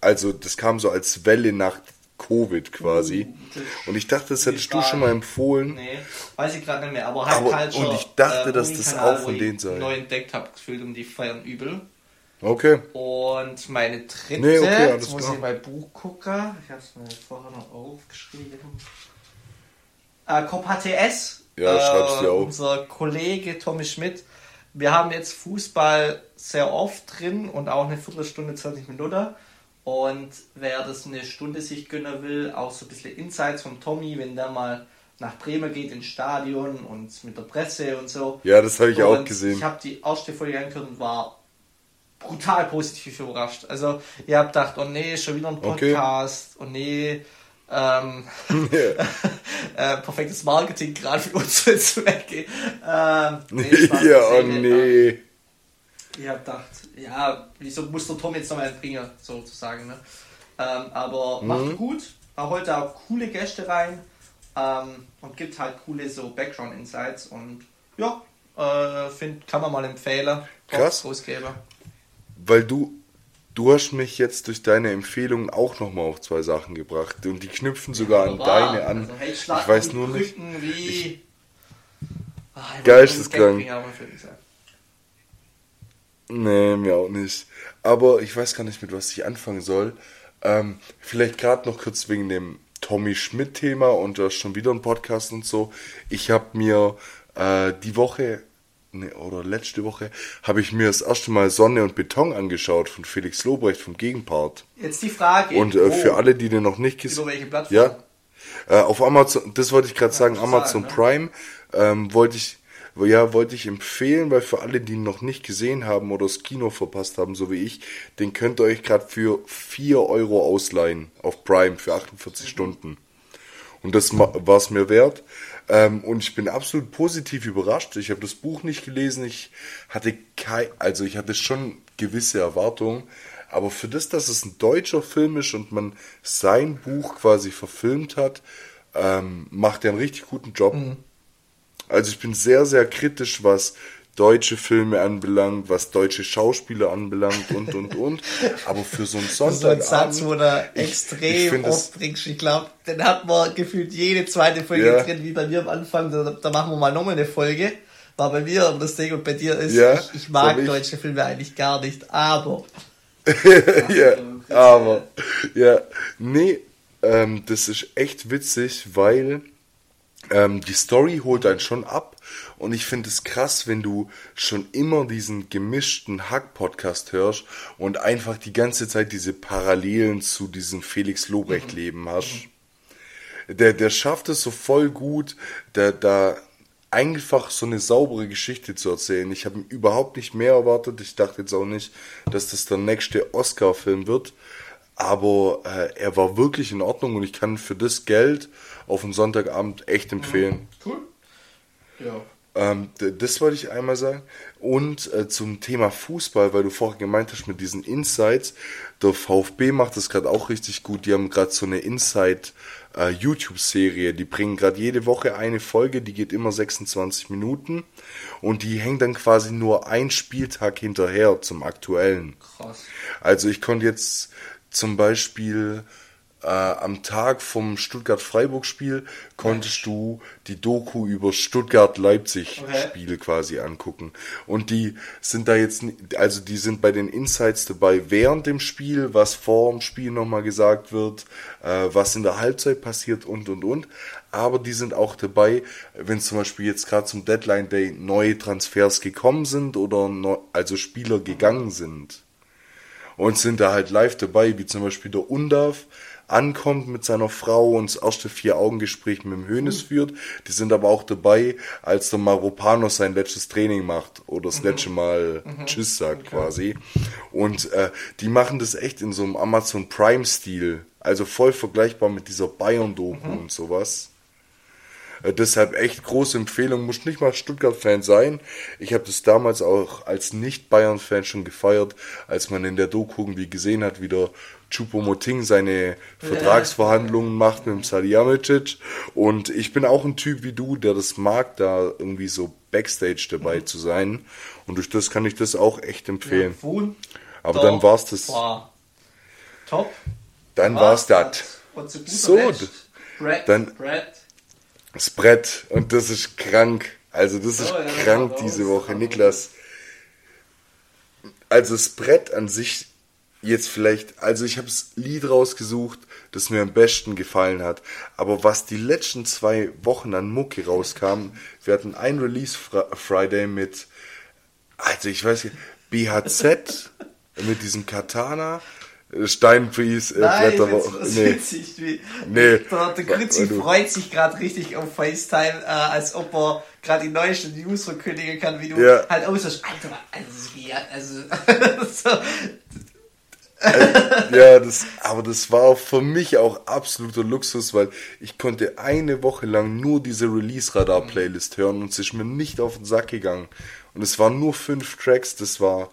also das kam so als Welle nach Covid quasi. Uh, und ich dachte, das hättest du schon mal empfohlen. Nee, weiß ich gerade nicht mehr. Aber, halt aber Und ich dachte, äh, dass das auch von denen sei. neu entdeckt habe, gefühlt um die feiern übel. Okay. Und meine dritte, nee, okay, jetzt muss klar. ich mein Buch gucken. Ich habe es mir vorher noch aufgeschrieben. Äh, Cop HTS. Ja, schreib's dir äh, auf. Unser Kollege Tommy Schmidt. Wir haben jetzt Fußball sehr oft drin und auch eine Viertelstunde, 20 Minuten. Und wer das eine Stunde sich gönnen will, auch so ein bisschen Insights von Tommy, wenn der mal nach Bremen geht ins Stadion und mit der Presse und so. Ja, das habe ich und auch gesehen. Ich habe die erste Folge angehört und war brutal positiv überrascht. Also, ihr habt gedacht, oh nee, schon wieder ein Podcast, okay. oh nee, ähm, äh, perfektes Marketing gerade für uns Zwecke. Ähm, nee, ja, oh nee. Ich hab gedacht, ja, wieso muss der Tom jetzt nochmal bringen, sozusagen. Ne? Ähm, aber mhm. macht gut, holt da auch coole Gäste rein ähm, und gibt halt coole so Background-Insights und ja, äh, find, kann man mal empfehlen. Krass. Großgeber weil du, du hast mich jetzt durch deine Empfehlung auch nochmal auf zwei Sachen gebracht und die knüpfen sogar an deine an. Also, hey, ich weiß nur nicht. Wie... Ich, Ach, Geisteskrank. Nee, mir auch nicht. Aber ich weiß gar nicht, mit was ich anfangen soll. Ähm, vielleicht gerade noch kurz wegen dem Tommy Schmidt-Thema und das schon wieder ein Podcast und so. Ich habe mir äh, die Woche oder letzte Woche habe ich mir das erste Mal Sonne und Beton angeschaut von Felix Lobrecht vom Gegenpart. Jetzt die Frage. Und äh, für alle, die den noch nicht gesehen haben. welche Plattform? Ja. Äh, auf Amazon, das wollte ich gerade ja, sagen, Amazon sagen, ne? Prime ähm, wollte ich ja, wollte ich empfehlen, weil für alle, die ihn noch nicht gesehen haben oder das Kino verpasst haben, so wie ich, den könnt ihr euch gerade für 4 Euro ausleihen auf Prime für 48 mhm. Stunden. Und das war es mir wert. Ähm, und ich bin absolut positiv überrascht. Ich habe das Buch nicht gelesen. Ich hatte kein, also ich hatte schon gewisse Erwartungen. Aber für das, dass es ein deutscher Film ist und man sein Buch quasi verfilmt hat, ähm, macht er einen richtig guten Job. Mhm. Also ich bin sehr, sehr kritisch, was deutsche Filme anbelangt, was deutsche Schauspieler anbelangt und und und. Aber für so einen Sonntag. So ein Satz, wo er extrem oft bringst. Ich glaube, den hat man gefühlt jede zweite Folge ja. drin, wie bei mir am Anfang. Da, da machen wir mal nochmal eine Folge. War bei mir aber das Ding und bei dir ist, ja, ich, ich mag ich. deutsche Filme eigentlich gar nicht, aber. ja, aber. Ja, nee, ähm, das ist echt witzig, weil ähm, die Story holt einen schon ab und ich finde es krass, wenn du schon immer diesen gemischten Hack-Podcast hörst und einfach die ganze Zeit diese Parallelen zu diesem Felix Lobrecht-Leben hast. Der, der schafft es so voll gut, der, da einfach so eine saubere Geschichte zu erzählen. Ich habe überhaupt nicht mehr erwartet. Ich dachte jetzt auch nicht, dass das der nächste Oscar-Film wird. Aber äh, er war wirklich in Ordnung und ich kann für das Geld auf einen Sonntagabend echt empfehlen. Cool. Ja. Ähm, das wollte ich einmal sagen. Und äh, zum Thema Fußball, weil du vorher gemeint hast mit diesen Insights. Der VfB macht das gerade auch richtig gut. Die haben gerade so eine Inside äh, YouTube-Serie. Die bringen gerade jede Woche eine Folge, die geht immer 26 Minuten. Und die hängt dann quasi nur ein Spieltag hinterher zum aktuellen. Krass. Also ich konnte jetzt zum Beispiel äh, am Tag vom Stuttgart-Freiburg-Spiel konntest du die Doku über Stuttgart-Leipzig-Spiele quasi angucken. Und die sind da jetzt, also die sind bei den Insights dabei während dem Spiel, was vor dem Spiel nochmal gesagt wird, äh, was in der Halbzeit passiert und und und. Aber die sind auch dabei, wenn zum Beispiel jetzt gerade zum Deadline Day neue Transfers gekommen sind oder neu, also Spieler gegangen sind und sind da halt live dabei, wie zum Beispiel der Undav ankommt mit seiner Frau und das erste Vier-Augen-Gespräch mit dem Hönes führt. Die sind aber auch dabei, als der Maropanos sein letztes Training macht oder das letzte Mal Tschüss sagt quasi. Und äh, die machen das echt in so einem Amazon Prime-Stil. Also voll vergleichbar mit dieser Bayern-Doku und sowas. Äh, Deshalb echt große Empfehlung, muss nicht mal Stuttgart-Fan sein. Ich habe das damals auch als Nicht-Bayern-Fan schon gefeiert, als man in der Doku irgendwie gesehen hat, wie der Choupo-Moting seine Vertragsverhandlungen macht mit dem Salihamidzic. Und ich bin auch ein Typ wie du, der das mag, da irgendwie so Backstage dabei zu sein. Und durch das kann ich das auch echt empfehlen. Wun- Aber dann war's das. War top. Dann war's das. So, dann- Brad. Das Brett. Und das ist krank. Also das ist Oh, ja, krank raus, diese Woche. Niklas. Also das Brett an sich jetzt vielleicht, also ich habe das Lied rausgesucht, das mir am besten gefallen hat. Aber was die letzten zwei Wochen an Mucke rauskam, wir hatten ein Release Fri- Friday mit, also ich weiß nicht, BHZ mit diesem Katana, äh, Steinpries, äh, Nein, ich Blätter, find's was nee. witzig. Wie, Nee. Der, der du- freut sich gerade richtig auf FaceTime, äh, als ob er gerade die neuesten News verkündigen kann, wie du Ja. halt aussiehst. Alter, also, ja, also, so, Ja, das, aber das war für mich auch absoluter Luxus, weil ich konnte eine Woche lang nur diese Release-Radar-Playlist hören und es ist mir nicht auf den Sack gegangen. Und es waren nur fünf Tracks, das war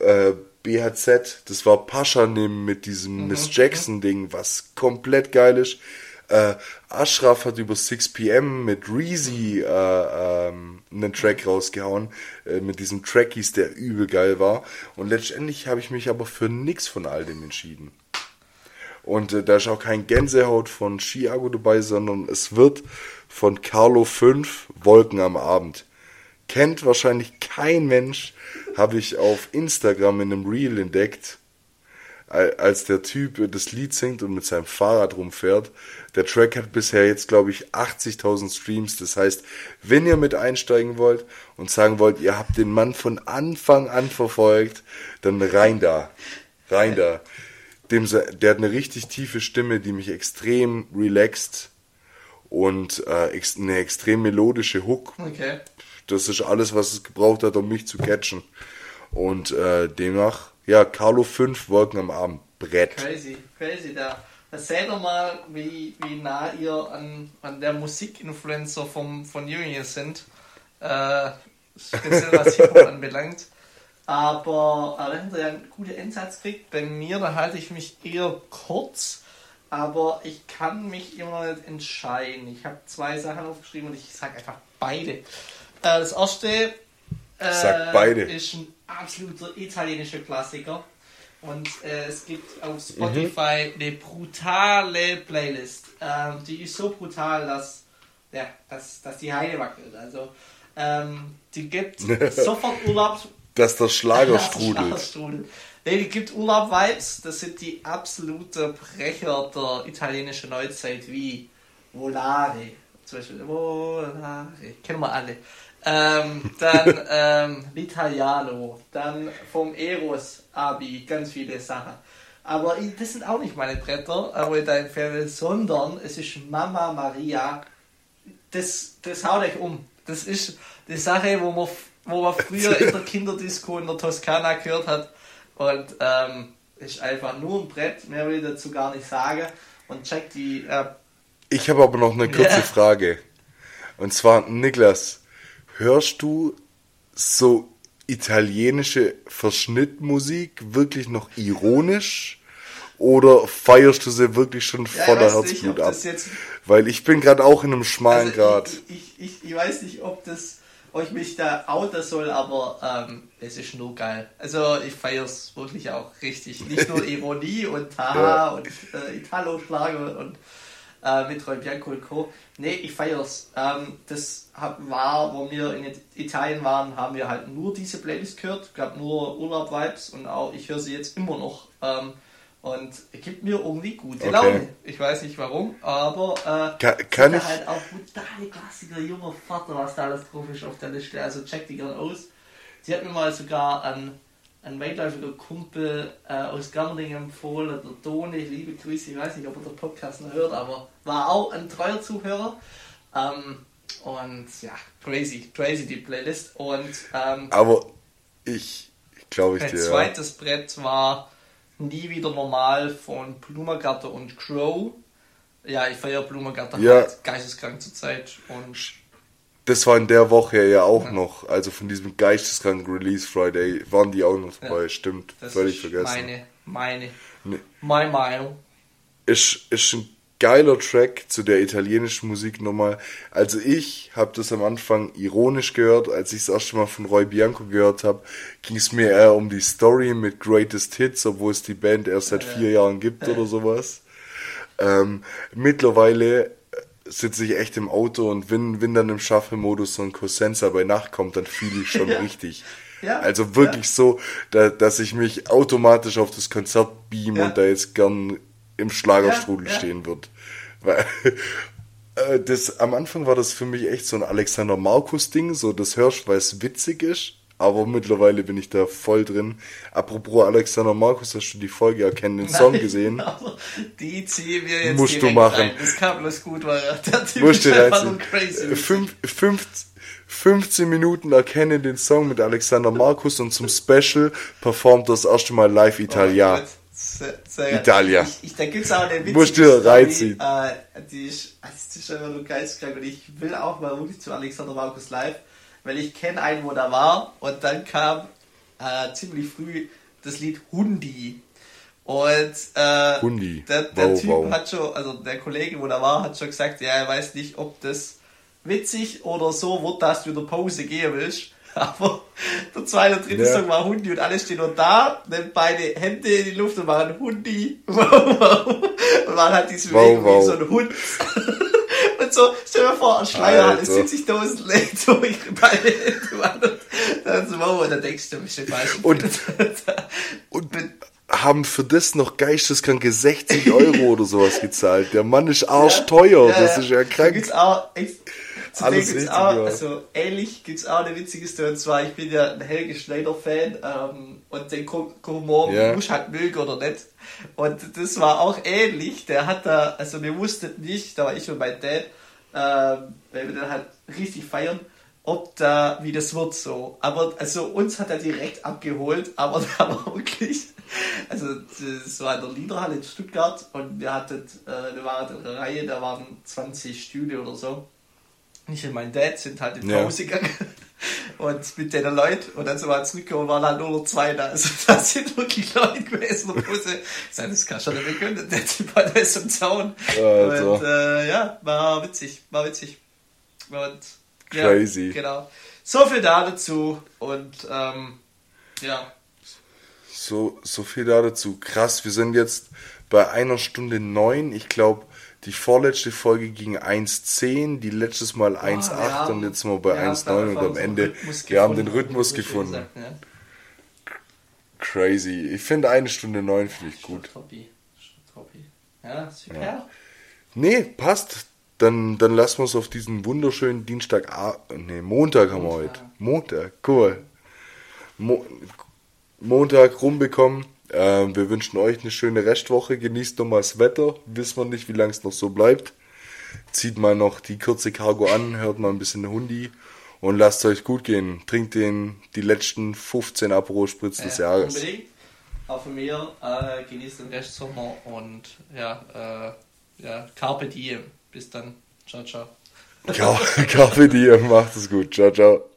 äh, BHZ, das war Paschanim mit diesem Miss Jackson-Ding, was komplett geil ist. Äh, Ashraf hat über 6pm mit Reezy äh, ähm, einen Track rausgehauen, äh, mit diesem Trackies, der übel geil war. Und letztendlich habe ich mich aber für nix von all dem entschieden. Und äh, da ist auch kein Gänsehaut von Chiago dabei, sondern es wird von Carlo 5 Wolken am Abend. Kennt wahrscheinlich kein Mensch, habe ich auf Instagram in einem Reel entdeckt, al- als der Typ das Lied singt und mit seinem Fahrrad rumfährt. Der Track hat bisher jetzt, glaube ich, 80.000 Streams. Das heißt, wenn ihr mit einsteigen wollt und sagen wollt, ihr habt den Mann von Anfang an verfolgt, dann rein da. Rein da. Dem, der hat eine richtig tiefe Stimme, die mich extrem relaxt und äh, eine extrem melodische Hook. okay. Das ist alles, was es gebraucht hat, um mich zu catchen. Und äh, demnach, ja, Carlo 5 Wolken am Abend. Brett. Crazy, crazy. Da, seht ihr mal, wie, wie nah ihr an, an der Musikinfluencer vom, von Jürgen sind. Äh, speziell was Hip-Hop anbelangt. Aber ihr ja einen guten Einsatz gekriegt. Bei mir, da halte ich mich eher kurz. Aber ich kann mich immer nicht entscheiden. Ich habe zwei Sachen aufgeschrieben und ich sage einfach beide. Äh, das erste äh, Sag beide. ist ein absoluter italienischer Klassiker. Und äh, es gibt auf Spotify eine brutale Playlist. Ähm, die ist so brutal, dass, ja, dass, dass die Heide wackelt. Also, ähm, die gibt sofort Urlaubs... Dass der Schlager Das strudelt. Schlagerstrudel. Nee, die gibt Urlaub-Vibes. Das sind die absolute Brecher der italienischen Neuzeit wie Volare zum Beispiel, oh, kennen wir alle. Ähm, dann ähm, L'Italiano, dann vom Eros Abi, ganz viele Sachen. Aber das sind auch nicht meine Bretter, aber dein Fairy, sondern es ist Mama Maria. Das, das haut euch um. Das ist die Sache, wo man, wo man früher in der Kinderdisco in der Toskana gehört hat. Und ähm, ist einfach nur ein Brett, mehr will ich dazu gar nicht sagen. Und check die. Äh, ich habe aber noch eine kurze yeah. Frage. Und zwar, Niklas, hörst du so italienische Verschnittmusik wirklich noch ironisch? Oder feierst du sie wirklich schon ja, voller Herzblut ab? Weil ich bin gerade auch in einem schmalen also Grad. Ich, ich, ich, ich, weiß nicht, ob das ob ich mich da outen soll, aber ähm, es ist nur geil. Also ich feiere es wirklich auch richtig. Nicht nur Ironie und Haha ja. und äh, Italo-Schlager und äh, mit Roy Bianco und Co. Nee, ich feiere es. Ähm, das war, wo wir in Italien waren, haben wir halt nur diese Playlist gehört. gab nur Urlaub-Vibes und auch ich höre sie jetzt immer noch. Ähm, und gibt mir irgendwie gute okay. Laune. Ich weiß nicht warum, aber äh, kann, kann ich halt auch brutale Klassiker, junger Vater, was da alles drauf ist auf der Liste. Also check die gern aus. Sie hat mir mal sogar an ein weitläufiger Kumpel äh, aus Germering empfohlen, der Tone, liebe Grüße, ich weiß nicht, ob er den Podcast noch hört, aber war auch ein treuer Zuhörer. Ähm, und ja, crazy, crazy die Playlist. Und, ähm, aber ich glaube ich dir. Mein zweites Brett war Nie wieder normal von Blumengarten und Crow. Ja, ich feiere Blumengarten ja. halt geisteskrank zur Zeit und das war in der Woche ja auch ja. noch, also von diesem geisteskranken Release Friday waren die auch noch dabei, ja. stimmt, das völlig vergessen. Meine, meine, nee. meine Meinung. Ist, ist ein geiler Track zu der italienischen Musik nochmal. Also ich habe das am Anfang ironisch gehört, als ich es erste Mal von Roy Bianco gehört habe, ging es mir eher um die Story mit Greatest Hits, obwohl es die Band erst seit vier Jahren gibt oder sowas. Ähm, mittlerweile sitze ich echt im Auto und wenn, wenn dann im Shuffle-Modus so ein Cosenza bei Nacht kommt, dann fühle ich schon ja. richtig. Ja. Also wirklich ja. so, da, dass ich mich automatisch auf das Konzert beam und da jetzt gern im Schlagerstrudel stehen wird. Weil äh, das, am Anfang war das für mich echt so ein Alexander Markus-Ding, so das hörst, weil es witzig ist. Aber mittlerweile bin ich da voll drin. Apropos Alexander Markus, hast du die Folge erkennen, den Song gesehen? die ziehen wir jetzt Musst du machen. Rein. Das kam bloß gut, weil der Typ Musst ist einfach nur crazy. Fünf, fünf, 15 Minuten erkennen den Song mit Alexander Markus und zum Special performt das erste Mal live Italia. Oh, sehr, Italia. Ich, ich, da gibt es auch eine witzige Musst du reinziehen. Äh, die ist, also das ist einfach nur geisteskrank und ich will auch mal wirklich zu Alexander Markus live, weil ich kenne einen, wo da war und dann kam äh, ziemlich früh das Lied Hundi. Und äh, Hundi. der, der wow, Typ wow. hat schon, also der Kollege, wo da war, hat schon gesagt, ja, er weiß nicht, ob das witzig oder so wird, dass du in der Pause gehen willst. Aber der zweite und dritte ja. Song war Hundi und alle stehen nur da, nehmen beide Hände in die Luft und machen Hundi. Wow, wow. Und man hat diese Bewegung wow, wow. wie so ein Hund. so, stell dir vor, ein Schleier hat 70.000 Leute so ihre dann so, wow, und dann denkst du, bist du falsch. Und, und haben für das noch geisteskranke 60 Euro oder sowas gezahlt. Der Mann ist arschteuer, ja, ja, das ist ja krank. Da gibt's auch, Alles gibt's auch, also ähnlich gibt es auch eine witzige Story. Und zwar, ich bin ja ein Helge Schneider-Fan ähm, und den Humor yeah. muss halt mögen oder nicht. Und das war auch ähnlich. Der hat da, also wir wussten nicht, da war ich und mein Dad, ähm, weil wir dann halt richtig feiern, ob da, wie das wird so. Aber also uns hat er direkt abgeholt, aber da war wirklich, also das war in der Liederhalle in Stuttgart und wir hatten, äh, wir waren in der Reihe, da waren 20 Stühle oder so ich und mein Dad sind halt in Pause ja. gegangen und mit den Leuten und dann so mal zurückgekommen waren halt nur noch zwei da. Also das sind wirklich Leute gewesen der Pause. das kann schon nicht können. Der Typ hat alles im Zaun. Also. Und äh, ja, war witzig, war witzig. Und Crazy. Ja, genau. So viel da dazu und ähm, ja. So, so viel da dazu. Krass, wir sind jetzt bei einer Stunde neun. Ich glaube, die vorletzte Folge ging 1,10, die letztes Mal 1,8 oh, und jetzt mal bei ja, 1,9 und am Ende, wir haben den Rhythmus gefunden. Gesagt. Crazy. Ich finde eine Stunde neun finde ich gut. Hobby. Ja, super. Ja. Nee, passt. dann, dann lassen wir es auf diesen wunderschönen Dienstag, ah, nee, Montag haben wir heute. Montag, cool. Mo Montag rumbekommen. Ähm, wir wünschen euch eine schöne Restwoche. Genießt nochmal das Wetter. Wissen wir nicht, wie lange es noch so bleibt. Zieht mal noch die kurze Cargo an, hört mal ein bisschen Hundi und lasst euch gut gehen. Trinkt den die letzten 15 Aperol Spritz des Jahres. Unbedingt. Auch von mir, äh, genießt den Restsommer und ja, äh, ja, Carpe Diem. Bis dann. Ciao, ciao. Carpe Diem, macht es gut. Ciao, ciao.